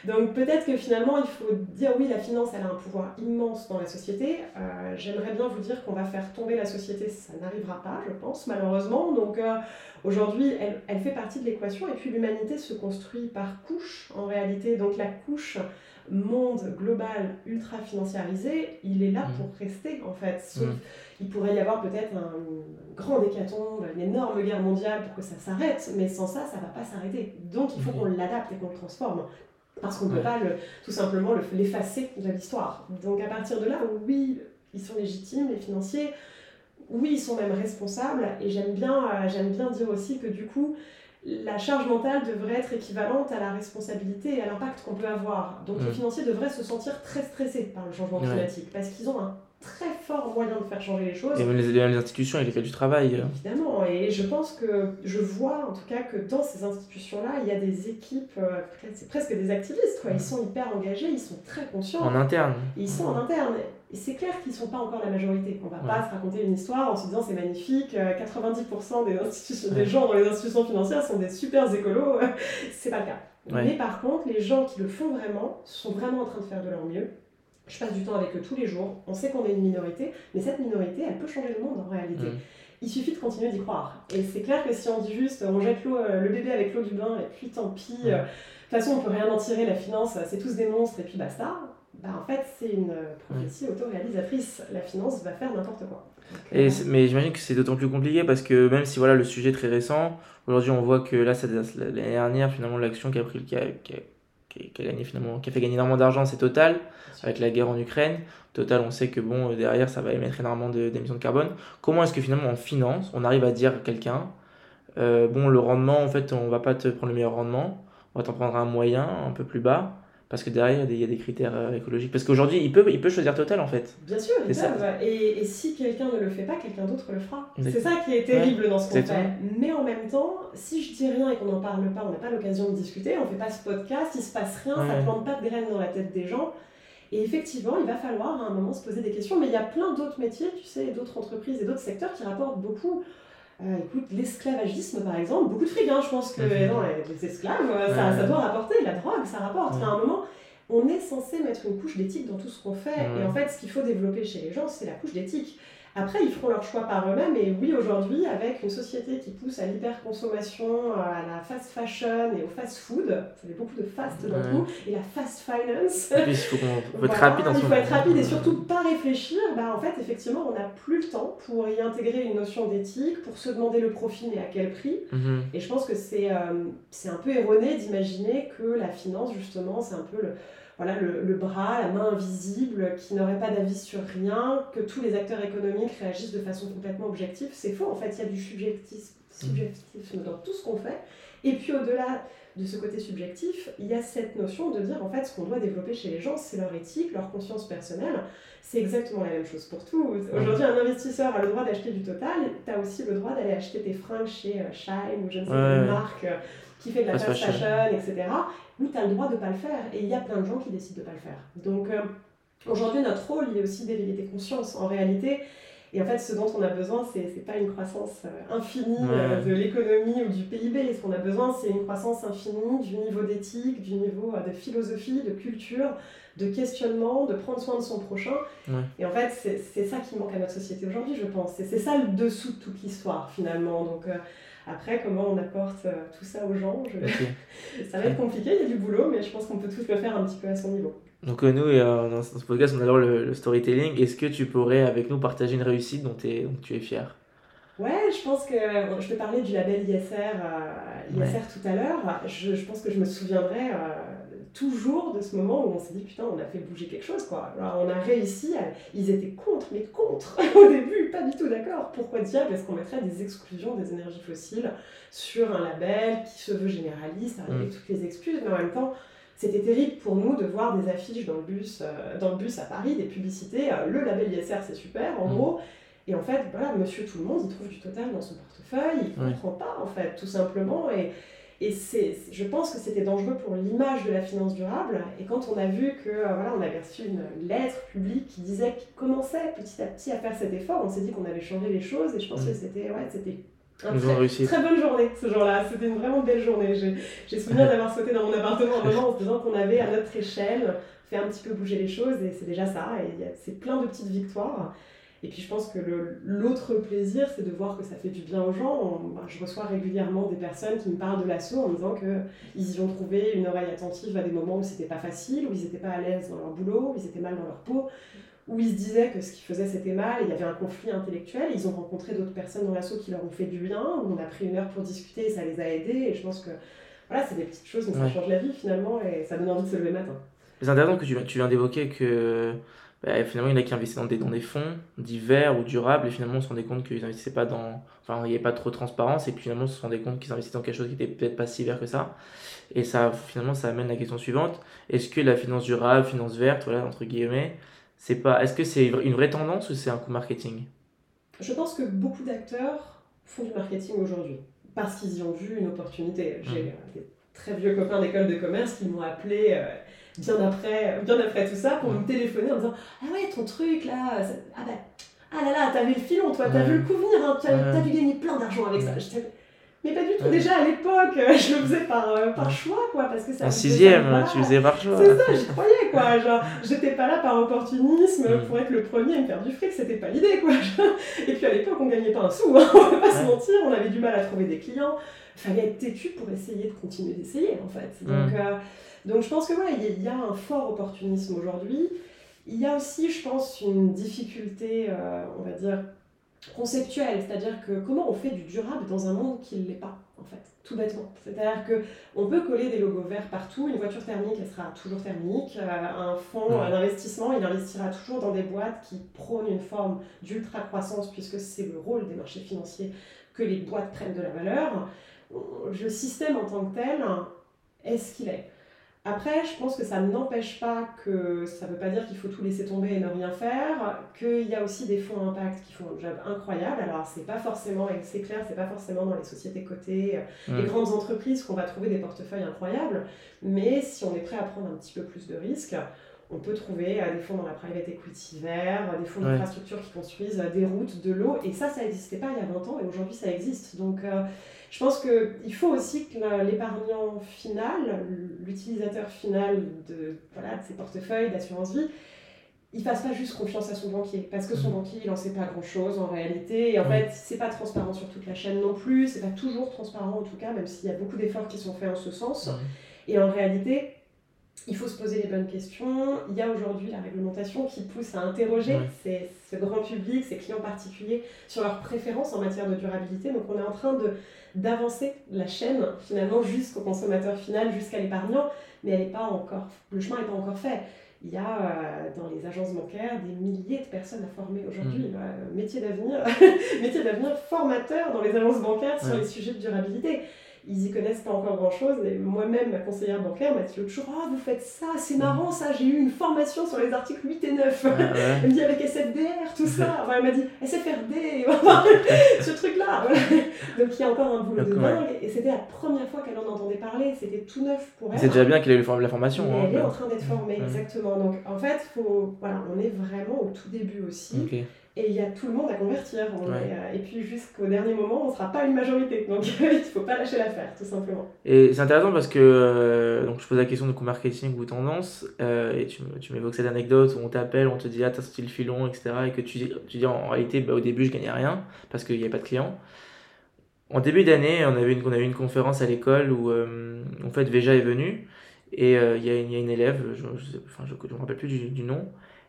Speaker 2: donc peut-être que finalement, il faut dire oui, la finance, elle a un pouvoir immense dans la société. Euh, j'aimerais bien vous dire qu'on va faire tomber la société, ça n'arrivera pas, je pense, malheureusement. Donc euh, aujourd'hui, elle, elle, fait partie de l'équation et puis l'humanité se construit par couche en réalité. Donc la couche monde global ultra financiarisé, il est là mmh. pour rester en fait. Sauf, mmh. il pourrait y avoir peut-être un grand hécatombe, une énorme guerre mondiale pour que ça s'arrête, mais sans ça, ça va pas s'arrêter. Donc il faut mmh. qu'on l'adapte et qu'on le transforme parce qu'on ne peut pas le, tout simplement l'effacer de l'histoire. Donc à partir de là, oui, ils sont légitimes, les financiers, oui, ils sont même responsables, et j'aime bien, euh, j'aime bien dire aussi que du coup, la charge mentale devrait être équivalente à la responsabilité et à l'impact qu'on peut avoir. Donc les
Speaker 1: Mm.
Speaker 2: financiers devraient se sentir très stressés par le changement
Speaker 1: Ouais.
Speaker 2: climatique parce qu'ils ont un très fort moyen de faire changer les choses.
Speaker 1: Et même les, les institutions avec lesquelles tu travailles. euh.
Speaker 2: Évidemment, et je pense que je vois en tout cas que dans ces institutions-là, il y a des équipes, euh, c'est presque des activistes, quoi. ils sont hyper engagés, ils sont très conscients,
Speaker 1: En interne.
Speaker 2: ils sont en interne. Et c'est clair qu'ils ne sont pas encore la majorité. On va
Speaker 1: Ouais.
Speaker 2: pas se raconter une histoire en se disant c'est magnifique, euh, 90% des, institutions,
Speaker 1: Ouais.
Speaker 2: des gens dans les institutions financières sont des super écolos. c'est pas le cas.
Speaker 1: Ouais.
Speaker 2: Mais par contre, les gens qui le font vraiment sont vraiment en train de faire de leur mieux. Je passe du temps avec eux tous les jours. On sait qu'on est une minorité, mais cette minorité, elle peut changer le monde en réalité.
Speaker 1: Mm.
Speaker 2: Il suffit de continuer d'y croire. Et c'est clair que si on dit juste on jette euh, le bébé avec l'eau du bain et puis tant pis,
Speaker 1: Ouais.
Speaker 2: euh, de toute façon on peut rien en tirer, la finance c'est tous des monstres et puis basta, bah en fait c'est une euh, prophétie autoréalisatrice. La finance va faire n'importe quoi. Donc,
Speaker 1: Et
Speaker 2: euh,
Speaker 1: mais j'imagine que c'est d'autant plus compliqué parce que même si voilà, le sujet est très récent, aujourd'hui on voit que là, l'année dernière, finalement, l'action qui a, pris, qui, a, qui, a, qui a- finalement, fait gagner énormément d'argent, c'est Total, avec la guerre en Ukraine. Total, on sait que bon, euh, derrière, ça va émettre énormément d'émissions de, carbone. Comment est-ce que finalement en finance, on arrive à dire à quelqu'un, euh, bon, le rendement, en fait, on va pas te prendre le meilleur rendement, on va t'en prendre un moyen, un peu plus bas, parce que derrière, il y a des, critères euh, écologiques. Parce qu'aujourd'hui, il peut, il peut choisir Total, en fait.
Speaker 2: Bien sûr, ils
Speaker 1: C'est ça.
Speaker 2: peuvent. Et, et si quelqu'un ne le fait pas, quelqu'un d'autre le fera. C'est ça qui est terrible dans ce qu'on fait. Mais en même temps, si je dis rien et qu'on n'en parle pas, on n'a pas l'occasion de discuter, on fait pas ce podcast, il se passe rien, ça
Speaker 1: Ouais.
Speaker 2: plante pas de graines dans la tête des gens. Et effectivement, il va falloir à un moment se poser des questions. Mais il y a plein d'autres métiers, tu sais, d'autres entreprises et d'autres secteurs qui rapportent beaucoup. Euh, écoute, l'esclavagisme par exemple, beaucoup de fric, hein, je pense que
Speaker 1: Mhm.
Speaker 2: non, les esclaves, euh, ça, doit rapporter, la drogue, ça rapporte.
Speaker 1: Ouais.
Speaker 2: À un moment, on est censé mettre une couche d'éthique dans tout ce qu'on fait.
Speaker 1: Ouais.
Speaker 2: Et en fait, ce qu'il faut développer chez les gens, c'est la couche d'éthique. Après, ils feront leur choix par eux-mêmes. Et oui, aujourd'hui, avec une société qui pousse à l'hyperconsommation, à la fast fashion et au fast food, ça fait beaucoup de fast d'un
Speaker 1: Ouais.
Speaker 2: coup, et la fast finance.
Speaker 1: Plus, il faut, être rapide en
Speaker 2: Il faut être rapide et surtout pas réfléchir. Bah, en fait, effectivement, on n'a plus le temps pour y intégrer une notion d'éthique, pour se demander le profit, mais à quel prix.
Speaker 1: Mhm.
Speaker 2: Et je pense que c'est euh, c'est un peu erroné d'imaginer que la finance, justement, c'est un peu le, voilà, le, le bras, la main invisible, qui n'aurait pas d'avis sur rien, que tous les acteurs économiques réagissent de façon complètement objective. C'est faux, en fait, il y a du subjectisme, subjectisme dans tout ce qu'on fait. Et puis au-delà de ce côté subjectif, il y a cette notion de dire, en fait, ce qu'on doit développer chez les gens, c'est leur éthique, leur conscience personnelle. C'est exactement la même chose pour tout. Aujourd'hui, un investisseur a le droit d'acheter du total, tu as aussi le droit d'aller acheter tes fringues chez euh, Shine ou je ne sais quelle
Speaker 1: ouais.
Speaker 2: marque euh, qui fait de la
Speaker 1: Fast
Speaker 2: fast
Speaker 1: fashion.
Speaker 2: fashion, etc. Où tu as le droit de ne pas le faire. Et il y a plein de gens qui décident de ne pas le faire. Donc euh, aujourd'hui, notre rôle, il est aussi d'éveiller tes consciences. En réalité, et en fait, ce dont on a besoin, c'est n'est pas une croissance euh, infinie euh, de l'économie ou du PIB. Ce qu'on a besoin, c'est une croissance infinie du niveau d'éthique, du niveau euh, de philosophie, de culture, de questionnement, de prendre soin de son prochain.
Speaker 1: Ouais.
Speaker 2: Et en fait, c'est c'est ça qui manque à notre société aujourd'hui, je pense. Et c'est ça le dessous de toute l'histoire, finalement. Donc après, comment on apporte euh, tout ça aux gens, je- ça va être compliqué, il y a du boulot, mais je pense qu'on peut tous le faire un petit peu à son niveau.
Speaker 1: Donc euh, nous, euh, dans ce podcast, on adore le, le storytelling. Est-ce que tu pourrais avec nous partager une réussite dont, tu es fier
Speaker 2: Ouais, je pense que je te parlais du label ISR, euh, ISR
Speaker 1: Ouais.
Speaker 2: tout à l'heure. Je, je pense que je me souviendrai euh, toujours de ce moment où on s'est dit putain, on a fait bouger quelque chose quoi. Alors, on a réussi, à- ils étaient contre, mais contre au début, pas du tout d'accord. Pourquoi diable est-ce qu'on mettrait des exclusions des énergies fossiles sur un label qui se veut généraliste avec
Speaker 1: Mm.
Speaker 2: toutes les excuses, mais en même temps. C'était terrible pour nous de voir des affiches dans le bus, euh, dans le bus à Paris, des publicités. euh, le label ISR, c'est super, en
Speaker 1: Mm.
Speaker 2: gros. Et en fait, voilà, monsieur tout le monde, il trouve du total dans son portefeuille, il
Speaker 1: Ouais.
Speaker 2: comprend pas, en fait, tout simplement. Et, et c'est, je pense que c'était dangereux pour l'image de la finance durable. Et quand on a vu que, euh, voilà, on avait reçu une lettre publique qui disait qu'il commençait petit à petit à faire cet effort, on s'est dit qu'on allait changer les choses. Et je pense
Speaker 1: Mm.
Speaker 2: que c'était, ouais, c'était un très, bonne journée ce jour-là, c'était une vraiment belle journée. J'ai, j'ai souvenir d'avoir sauté dans mon appartement un moment en se disant qu'on avait à notre échelle fait un petit peu bouger les choses et c'est déjà ça. Et c'est plein de petites victoires. Et puis je pense que l'autre plaisir, c'est de voir que ça fait du bien aux gens. On- bah, je reçois régulièrement des personnes qui me parlent de l'assaut en me disant qu'ils y ont trouvé une oreille attentive à des moments où c'était pas facile, où ils n'étaient pas à l'aise dans leur boulot, où ils étaient mal dans leur peau, où ils se disaient que ce qu'ils faisaient c'était mal et il y avait un conflit intellectuel. Ils ont rencontré d'autres personnes dans l'assaut qui leur ont fait du bien, où on a pris une heure pour discuter et ça les a aidés. Et je pense que voilà, c'est des petites choses, mais ça change la vie finalement et ça donne envie de se lever le matin.
Speaker 1: C'est intéressant que tu, tu viens d'évoquer que bah, finalement, il y en a qui investissaient dans des, dans des fonds divers ou durables, et finalement, on se rendait compte qu'ils n'investissaient pas dans. Enfin, il n'y avait pas trop de transparence, et que finalement, on se rendait compte qu'ils investissaient dans quelque chose qui n'était peut-être pas si vert que ça. Et ça, finalement, ça amène la question suivante est-ce que la finance durable, finance verte, voilà, entre guillemets, c'est pas. Est-ce que c'est une vraie tendance ou c'est un coup marketing?
Speaker 2: Je pense que beaucoup d'acteurs font du marketing aujourd'hui, parce qu'ils y ont vu une opportunité. J'ai mmh. des très vieux copains d'école de commerce qui m'ont appelé. Euh, bien après, bien après tout ça pour me téléphoner en disant Ah ouais, ton truc là, ah, bah, ah là là, t'as vu le filon, toi, t'as vu le coup venir, hein, t'as as dû gagner plein d'argent avec ça. Mais pas du tout, déjà à l'époque, je le faisais par, euh, par choix, quoi, parce que ça
Speaker 1: En sixième, tu faisais par choix.
Speaker 2: C'est ça, j'y croyais, quoi. Genre, j'étais pas là par opportunisme mm. pour être le premier à me faire du fric, c'était pas l'idée, quoi. Et puis à l'époque, on gagnait pas un sou, hein, on va pas se mentir, on avait du mal à trouver des clients. Fallait être têtu pour essayer de continuer d'essayer, en fait. Donc, mm. euh, donc je pense que ouais, il y a un fort opportunisme aujourd'hui. Il y a aussi, je pense, une difficulté, euh, on va dire, conceptuelle, c'est-à-dire que comment on fait du durable dans un monde qui ne l'est pas, en fait, tout bêtement. C'est-à-dire qu'on peut coller des logos verts partout, une voiture thermique, elle sera toujours thermique, euh, un fonds d'investissement, il investira toujours dans des boîtes qui prônent une forme d'ultra-croissance, puisque c'est le rôle des marchés financiers que les boîtes prennent de la valeur. Le système en tant que tel est ce qu'il est? Après, je pense que ça n'empêche pas que ça ne veut pas dire qu'il faut tout laisser tomber et ne rien faire, qu'il y a aussi des fonds impact qui font un job incroyable. Alors, c'est pas forcément, et c'est clair, c'est pas forcément dans les sociétés cotées, les grandes entreprises qu'on va trouver des portefeuilles incroyables, mais si on est prêt à prendre un petit peu plus de risques, on peut trouver euh, des fonds dans la private equity vert, des fonds d'infrastructure qui construisent euh, des routes, de l'eau, et ça, ça n'existait pas il y a 20 ans, et aujourd'hui, ça existe. Donc, euh, je pense qu'il faut aussi que l'épargnant final, l'utilisateur final de, voilà, de ces portefeuilles d'assurance vie, il fasse pas juste confiance à son banquier. Parce que son mmh. banquier il en sait pas grand chose en réalité. Et en fait c'est pas transparent sur toute la chaîne non plus. C'est pas toujours transparent en tout cas même s'il y a beaucoup d'efforts qui sont faits en ce sens. Et en réalité il faut se poser les bonnes questions. Il y a aujourd'hui la réglementation qui pousse à interroger ce grand public, ces clients particuliers, sur leurs préférences en matière de durabilité. Donc on est en train de, d'avancer la chaîne finalement jusqu'au consommateur final, jusqu'à l'épargnant, mais elle est pas encore, le chemin n'est pas encore fait. Il y a euh, dans les agences bancaires des milliers de personnes à former aujourd'hui. Mmh. métier d'avenir, métier d'avenir formateur dans les agences bancaires sur les sujets de durabilité ils y connaissent pas encore grand chose. Et moi-même, ma conseillère bancaire m'a dit l'autre jour Oh, vous faites ça, c'est marrant ça, j'ai eu une formation sur les articles 8 et 9. elle me dit avec SFDR, tout ça. Enfin, elle m'a dit SFRD, ce truc-là. Donc il y a encore un boulot de dingue. Et c'était la première fois qu'elle en entendait parler, c'était tout neuf pour elle.
Speaker 1: C'est déjà bien qu'elle ait eu la formation.
Speaker 2: Hein, elle est en train d'être formée, exactement. Donc en fait, faut, voilà, on est vraiment au tout début aussi. Et il y a tout le monde à convertir. Euh, et puis jusqu'au dernier moment, on ne sera pas une majorité. Donc il ne faut pas lâcher l'affaire, tout simplement.
Speaker 1: Et c'est intéressant parce que euh, donc, je pose la question de co-marketing ou tendance. Euh, et tu, tu m'évoques cette anecdote où on t'appelle, on te dit Ah, t'as sorti le filon, etc. Et que tu, tu dis En réalité, bah, au début, je gagnais rien parce qu'il n'y avait pas de clients. En début d'année, on avait une, on avait une conférence à l'école où en fait Veja est venu. Et il y, a une, y a une élève, je ne je, me rappelle plus du, du nom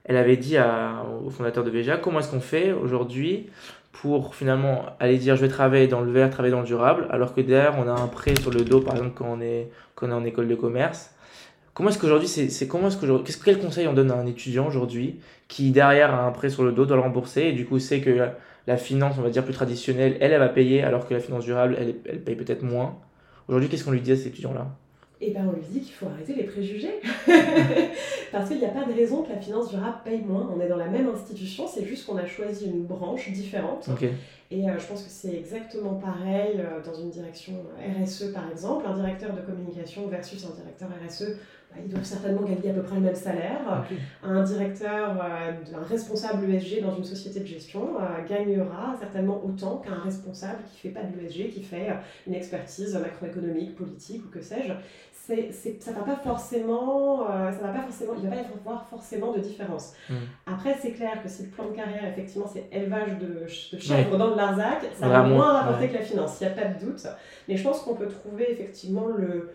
Speaker 1: elle avait dit à, au fondateur de VGA comment est-ce qu'on fait aujourd'hui pour finalement aller dire je vais travailler dans le vert, travailler dans le durable, alors que derrière on a un prêt sur le dos par exemple quand on est, quand on est en école de commerce. Comment est-ce qu'aujourd'hui, c'est, comment est-ce que qu'est-ce quel conseil on donne à un étudiant aujourd'hui qui derrière a un prêt sur le dos doit le rembourser et du coup sait que la, finance on va dire plus traditionnelle elle elle va payer alors que la finance durable elle, elle paye peut-être moins? Aujourd'hui qu'est-ce qu'on lui dit à cet étudiant là
Speaker 2: et ben on lui dit qu'il faut arrêter les préjugés. Parce qu'il n'y a pas de raison que la finance durable paye moins. On est dans la même institution, c'est juste qu'on a choisi une branche différente. Et euh, je pense que c'est exactement pareil euh, dans une direction RSE par exemple. Un directeur de communication versus un directeur RSE, bah, ils doivent certainement gagner à peu près le même salaire. Un directeur, euh, un responsable ESG dans une société de gestion gagnera certainement autant qu'un responsable qui ne fait pas de l'ESG, qui fait une expertise macroéconomique, politique ou que sais-je ça va pas forcément, euh, ça va pas forcément, il va pas y avoir forcément de différence. Hmm. Après, c'est clair que si le plan de carrière, effectivement, c'est élevage de, de chèvres dans le Larzac, ça va moins rapporter que la finance, il n'y a pas de doute. Mais je pense qu'on peut trouver effectivement le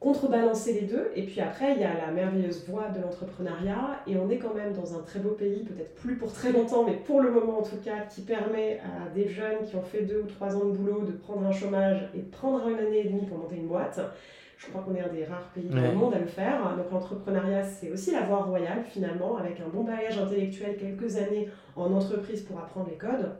Speaker 2: contrebalancer les deux. Et puis après, il y a la merveilleuse voie de l'entrepreneuriat. Et on est quand même dans un très beau pays, peut-être plus pour très longtemps, mais pour le moment en tout cas, qui permet à des jeunes qui ont fait deux ou trois ans de boulot de prendre un chômage et de prendre une année et demie pour monter une boîte Je crois qu'on est un des rares pays dans le monde à le faire. Donc l'entrepreneuriat, c'est aussi la voie royale finalement, avec un bon bagage intellectuel, quelques années en entreprise pour apprendre les codes.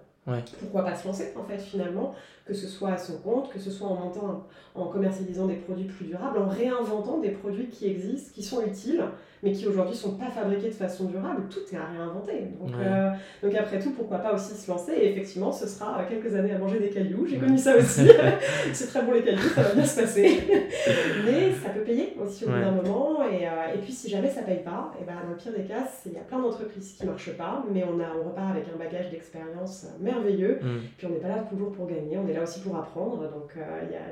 Speaker 2: Pourquoi pas se lancer en fait finalement, que ce soit à son compte, que ce soit en montant, en commercialisant des produits plus durables, en réinventant des produits qui existent, qui sont utiles, mais qui aujourd'hui sont pas fabriqués de façon durable. Tout est à réinventer. Donc, euh, donc après tout, pourquoi pas aussi se lancer Et effectivement, ce sera quelques années à manger des cailloux. J'ai connu ça aussi. c'est très bon les cailloux, ça va bien se passer. mais ça peut payer aussi au bout d'un moment. Et, euh, et, puis si jamais ça paye pas, et ben, dans le pire des cas, il y a plein d'entreprises qui marchent pas, mais on, a, on repart avec un bagage d'expérience merveilleux. Mm. Puis on n'est pas là toujours pour gagner, on est là aussi pour apprendre. Donc euh,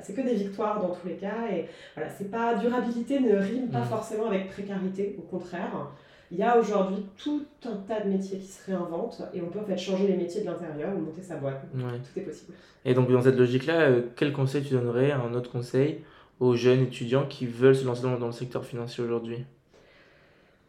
Speaker 2: c'est que des victoires dans tous les cas. Et voilà, c'est pas durabilité ne rime pas mm. forcément avec précarité au contraire. Il y a aujourd'hui tout un tas de métiers qui se réinventent et on peut en fait changer les métiers de l'intérieur ou monter sa boîte. Tout est possible.
Speaker 1: Et donc dans cette logique-là, euh, quel conseil tu donnerais, un autre conseil, aux jeunes étudiants qui veulent se lancer dans, le secteur financier aujourd'hui?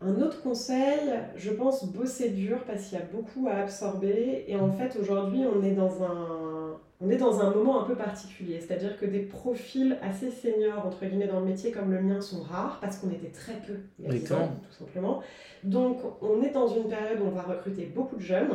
Speaker 2: Un autre conseil, je pense bosser dur parce qu'il y a beaucoup à absorber. Et en fait, aujourd'hui, on est dans un on est dans un moment un peu particulier, c'est-à-dire que des profils assez seniors, entre guillemets, dans le métier comme le mien sont rares, parce qu'on était très peu il y a 10 ans, tout simplement. Donc, on est dans une période où on va recruter beaucoup de jeunes,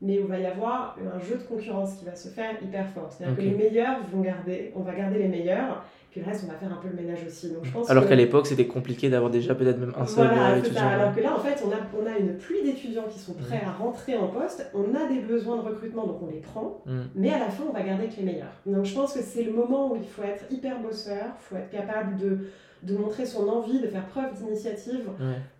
Speaker 2: mais où il va y avoir un jeu de concurrence qui va se faire hyper fort. C'est-à-dire que les meilleurs vont garder, on va garder les meilleurs, puis le reste, on va faire un peu le ménage aussi. Donc, je pense
Speaker 1: alors qu'à l'époque, c'était compliqué d'avoir déjà peut-être même un seul
Speaker 2: voilà, étudiant. Alors que là, en fait, on a, on a une pluie d'étudiants qui sont prêts à rentrer en poste. On a des besoins de recrutement, donc on les prend. Mm. Mais à la fin, on va garder que les meilleurs. Donc je pense que c'est le moment où il faut être hyper bosseur, il faut être capable de, de montrer son envie, de faire preuve d'initiative.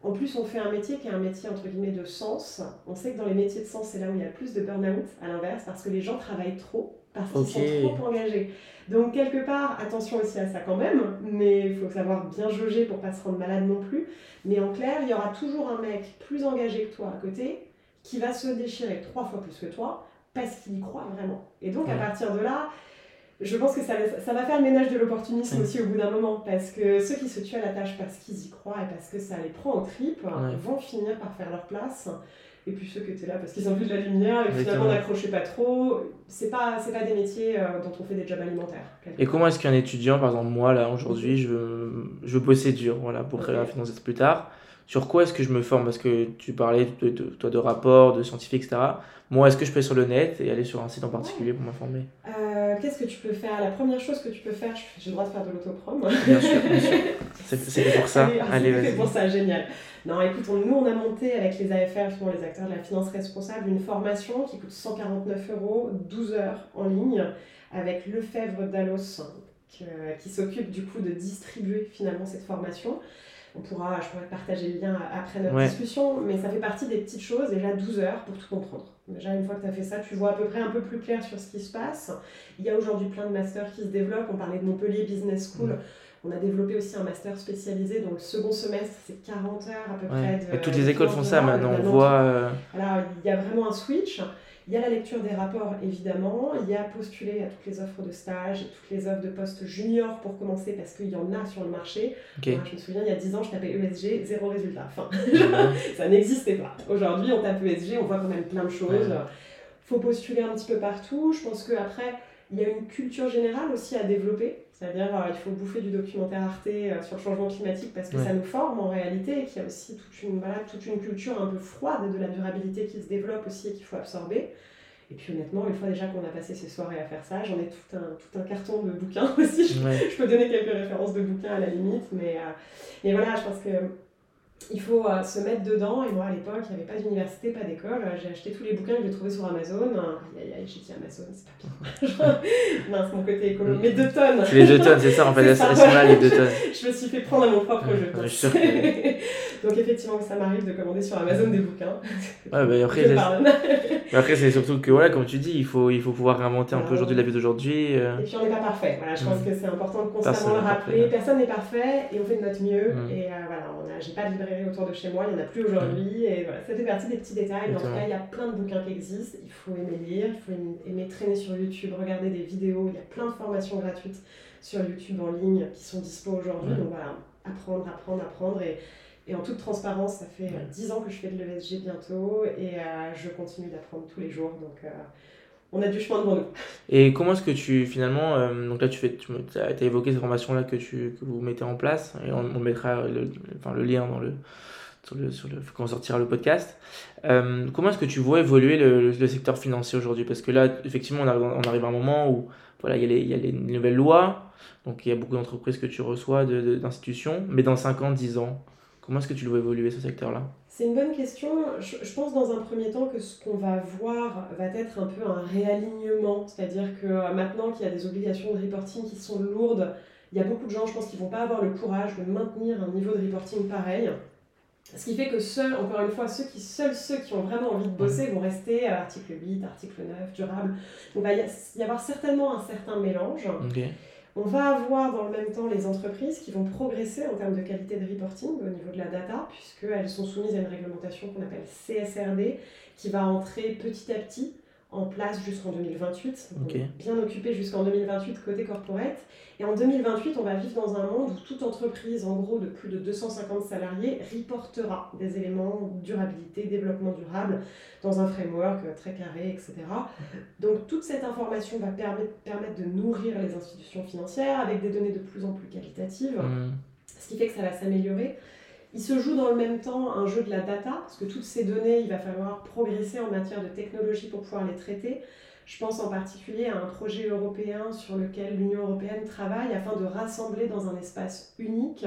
Speaker 2: En plus, on fait un métier qui est un métier entre guillemets de sens. On sait que dans les métiers de sens, c'est là où il y a le plus de burn-out, à l'inverse, parce que les gens travaillent trop, parce qu'ils sont trop engagés. Donc quelque part, attention aussi à ça quand même, mais il faut savoir bien jauger pour pas se rendre malade non plus. Mais en clair, il y aura toujours un mec plus engagé que toi à côté qui va se déchirer trois fois plus que toi parce qu'il y croit vraiment. Et donc à partir de là, je pense que ça, ça va faire le ménage de l'opportunisme aussi au bout d'un moment, parce que ceux qui se tuent à la tâche parce qu'ils y croient et parce que ça les prend en tripes vont finir par faire leur place et puis ceux qui étaient là parce qu'ils ont vu de la lumière et finalement n'accrochaient pas trop. C'est pas, c'est pas des métiers euh, dont on fait des jobs alimentaires.
Speaker 1: Et comment est-ce qu'un étudiant, par exemple moi là aujourd'hui, je veux, je veux bosser dur voilà, pour créer la finance plus tard sur quoi est-ce que je me forme? Parce que tu parlais de, de, toi de rapports, de scientifiques, etc. Moi, est-ce que je peux aller sur le net et aller sur un site en particulier pour m'informer?
Speaker 2: Euh, Qu'est-ce que tu peux faire? La première chose que tu peux faire, j'ai le droit de faire de l'autoprom.
Speaker 1: Bien sûr, bien sûr. C'est pour ça.
Speaker 2: Allez, Allez C'est pour ça, génial. Non, écoute, nous, on a monté avec les AFR, les acteurs de la finance responsable, une formation qui coûte 149 euros, 12 heures en ligne, avec Lefebvre Dallos, qui, qui s'occupe du coup de distribuer finalement cette formation. On pourra, je pourrais partager le lien après notre discussion, mais ça fait partie des petites choses, déjà 12 heures pour tout comprendre. Déjà, une fois que tu as fait ça, tu vois à peu près un peu plus clair sur ce qui se passe. Il y a aujourd'hui plein de masters qui se développent. On parlait de Montpellier Business School. On a développé aussi un master spécialisé, donc le second semestre, c'est 40 heures à peu près.
Speaker 1: De, toutes les écoles font ça maintenant, on voit. Euh,
Speaker 2: Alors, il y a vraiment un switch. Il y a la lecture des rapports, évidemment. Il y a postuler à toutes les offres de stage toutes les offres de postes juniors pour commencer, parce qu'il y en a sur le marché. je me souviens, il y a 10 ans, je tapais ESG, zéro résultat. Enfin, ça n'existait pas. Aujourd'hui, on tape ESG, on voit quand même plein de choses. Il faut postuler un petit peu partout. Je pense qu'après, il y a une culture générale aussi à développer. C'est-à-dire, euh, il faut bouffer du documentaire Arte euh, sur le changement climatique parce que ça nous forme en réalité et qu'il y a aussi toute une, toute une culture un peu froide de la durabilité qui se développe aussi et qu'il faut absorber. Et puis honnêtement, une fois déjà qu'on a passé ces soirées à faire ça, j'en ai tout un, tout un carton de bouquins aussi. Je, peux donner quelques références de bouquins à la limite, mais, euh, mais voilà, je pense que il faut euh, se mettre dedans. Et moi, à l'époque, il n'y avait pas d'université, pas d'école. J'ai acheté tous les bouquins que j'ai trouvés sur Amazon. Aïe, aïe, aïe, j'ai dit Amazon, c'est pas bien. c'est mon côté écolo. Mais deux tonnes.
Speaker 1: Les deux tonnes, c'est ça, en fait, elles sont là, les deux tonnes.
Speaker 2: je me suis fait prendre à mon propre jeu. Donc, effectivement, ça m'arrive de commander sur Amazon des bouquins.
Speaker 1: Ouais, bah, après, c'est... après, c'est surtout que, voilà, comme tu dis, il faut, il faut pouvoir réinventer un peu aujourd'hui la vie d'aujourd'hui.
Speaker 2: Euh. Et puis, on n'est pas parfait. Voilà, je pense mm. que c'est important de constamment le rappeler. Personne n'est parfait et on fait de notre mieux. Mm. Et euh, voilà, j'ai pas de autour de chez moi, il n'y en a plus aujourd'hui. Et voilà, ça fait partie des petits détails. Mais en tout cas, il y a plein de bouquins qui existent. Il faut aimer lire, il faut aimer traîner sur YouTube, regarder des vidéos. Il y a plein de formations gratuites sur YouTube en ligne qui sont dispo aujourd'hui. Donc voilà, apprendre, apprendre, apprendre. Et, et en toute transparence, ça fait 10 ans que je fais de l'ESG bientôt et euh, je continue d'apprendre tous les jours. Donc euh, on a du chemin devant nous.
Speaker 1: Et comment est-ce que tu, finalement, euh, donc là, tu, fais, tu as, évoqué cette formation-là que, tu, que vous mettez en place, et on, mettra le, enfin, le lien dans le, sur le, sur le, quand on sortira le podcast. Euh, comment est-ce que tu vois évoluer le, le secteur financier aujourd'hui? Parce que là, effectivement, on arrive, on arrive à un moment où voilà, il y, a les, il y a les nouvelles lois, donc il y a beaucoup d'entreprises que tu reçois, d'institutions, mais dans 5 ans, 10 ans, comment est-ce que tu le vois évoluer ce secteur-là?
Speaker 2: C'est une bonne question. Je, pense dans un premier temps que ce qu'on va voir va être un peu un réalignement. C'est-à-dire que euh, maintenant qu'il y a des obligations de reporting qui sont lourdes, il y a beaucoup de gens, je pense, qui ne vont pas avoir le courage de maintenir un niveau de reporting pareil. Ce qui fait que seuls, encore une fois, ceux qui, seuls ceux qui ont vraiment envie de bosser vont rester à l'article 8, article 9, durable. Donc il va y avoir certainement un certain mélange. On va avoir dans le même temps les entreprises qui vont progresser en termes de qualité de reporting au niveau de la data, puisqu'elles sont soumises à une réglementation qu'on appelle CSRD, qui va entrer petit à petit en place jusqu'en 2028, bien occupé jusqu'en 2028 côté corporate. Et en 2028, on va vivre dans un monde où toute entreprise, en gros de plus de 250 salariés, reportera des éléments durabilité, développement durable, dans un framework très carré, etc. Donc toute cette information va permettre, permettre de nourrir les institutions financières avec des données de plus en plus qualitatives, mmh. ce qui fait que ça va s'améliorer. Il se joue dans le même temps un jeu de la data, parce que toutes ces données, il va falloir progresser en matière de technologie pour pouvoir les traiter. Je pense en particulier à un projet européen sur lequel l'Union européenne travaille afin de rassembler dans un espace unique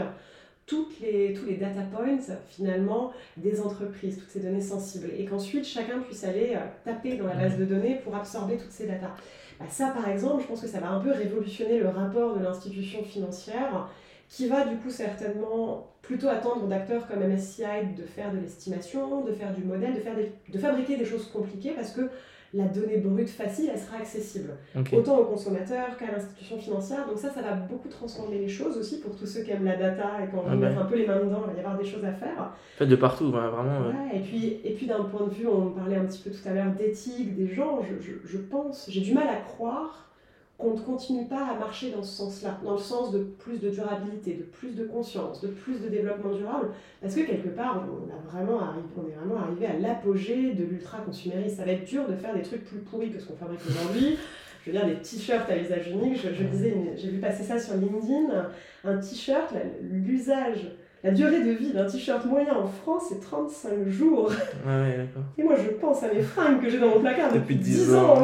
Speaker 2: toutes les, tous les data points finalement des entreprises, toutes ces données sensibles, et qu'ensuite chacun puisse aller euh, taper dans la base de données pour absorber toutes ces datas. Bah, ça par exemple, je pense que ça va un peu révolutionner le rapport de l'institution financière qui va du coup certainement plutôt attendre d'acteurs comme MSCI de faire de l'estimation, de faire du modèle, de, faire de fabriquer des choses compliquées parce que la donnée brute facile, elle sera accessible. Autant aux consommateurs qu'à l'institution financière. Donc ça, ça va beaucoup transformer les choses aussi pour tous ceux qui aiment la data et qui ont envie mettre un peu les mains dedans, il va y avoir des choses à faire.
Speaker 1: fait, de partout, vraiment.
Speaker 2: et puis, et puis d'un point de vue, on parlait un petit peu tout à l'heure d'éthique des gens, je, je, je pense, j'ai du mal à croire qu'on ne continue pas à marcher dans ce sens-là, dans le sens de plus de durabilité, de plus de conscience, de plus de développement durable, parce que quelque part, on, a vraiment arrivé, on est vraiment arrivé à l'apogée de l'ultra-consumérisme. Ça va être dur de faire des trucs plus pourris que ce qu'on fabrique aujourd'hui. Je veux dire, des t-shirts à usage unique. Je, je disais, j'ai vu passer ça sur LinkedIn. Un t-shirt, l'usage la durée de vie d'un t-shirt moyen en France, c'est 35 jours.
Speaker 1: Ouais,
Speaker 2: Et moi, je pense à mes fringues que j'ai dans mon placard
Speaker 1: depuis, 10 ans.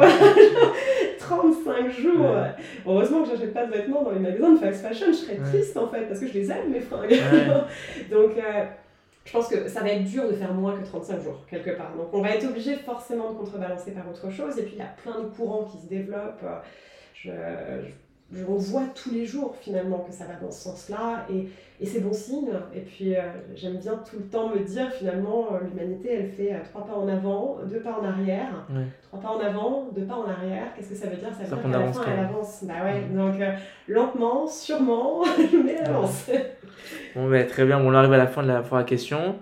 Speaker 2: 35 jours. Heureusement que j'achète pas de vêtements dans les magasins de fast fashion. Je serais triste en fait, parce que je les aime, mes fringues. Donc, euh, je pense que ça va être dur de faire moins que 35 jours, quelque part. Donc, on va être obligé forcément de contrebalancer par autre chose. Et puis, il y a plein de courants qui se développent. je on voit tous les jours finalement que ça va dans ce sens-là et, et c'est bon signe. Et puis euh, j'aime bien tout le temps me dire finalement euh, l'humanité elle fait euh, trois pas en avant, deux pas en arrière, trois pas en avant, deux pas en arrière. Qu'est-ce que ça veut dire? Ça veut dire qu'à la fin elle avance. Bah ouais, donc lentement, sûrement, mais elle avance.
Speaker 1: bon, bah, très bien, on arrive à la fin de la, fois question.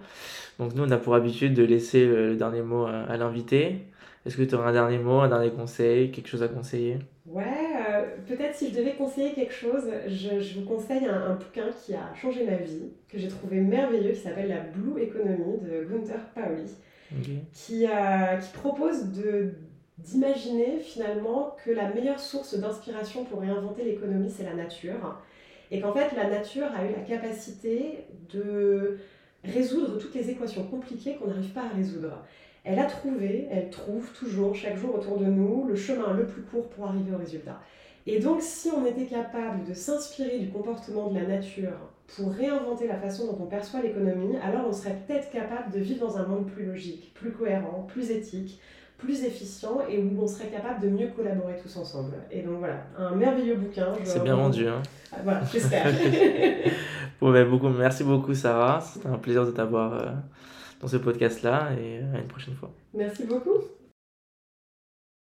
Speaker 1: Donc nous on a pour habitude de laisser le, dernier mot à l'invité. Est-ce que tu aurais un dernier mot, un dernier conseil, quelque chose à conseiller?
Speaker 2: Ouais, peut-être si je devais conseiller quelque chose, je, vous conseille un, bouquin qui a changé ma vie, que j'ai trouvé merveilleux, qui s'appelle La Blue Economy de Gunther Pauli, qui, euh, qui propose de d'imaginer finalement que la meilleure source d'inspiration pour réinventer l'économie, c'est la nature. Et qu'en fait, la nature a eu la capacité de résoudre toutes les équations compliquées qu'on n'arrive pas à résoudre. Elle a trouvé, elle trouve toujours, chaque jour autour de nous, le chemin le plus court pour arriver au résultat. Et donc, si on était capable de s'inspirer du comportement de la nature pour réinventer la façon dont on perçoit l'économie, alors on serait peut-être capable de vivre dans un monde plus logique, plus cohérent, plus éthique, plus efficient et où on serait capable de mieux collaborer tous ensemble. Et donc voilà, un merveilleux bouquin.
Speaker 1: C'est bien rendu. Hein.
Speaker 2: Ah, voilà, j'espère.
Speaker 1: bon, ben, beaucoup, merci beaucoup Sarah, c'était un plaisir de t'avoir. Euh, dans ce podcast-là et à une prochaine fois.
Speaker 2: Merci beaucoup.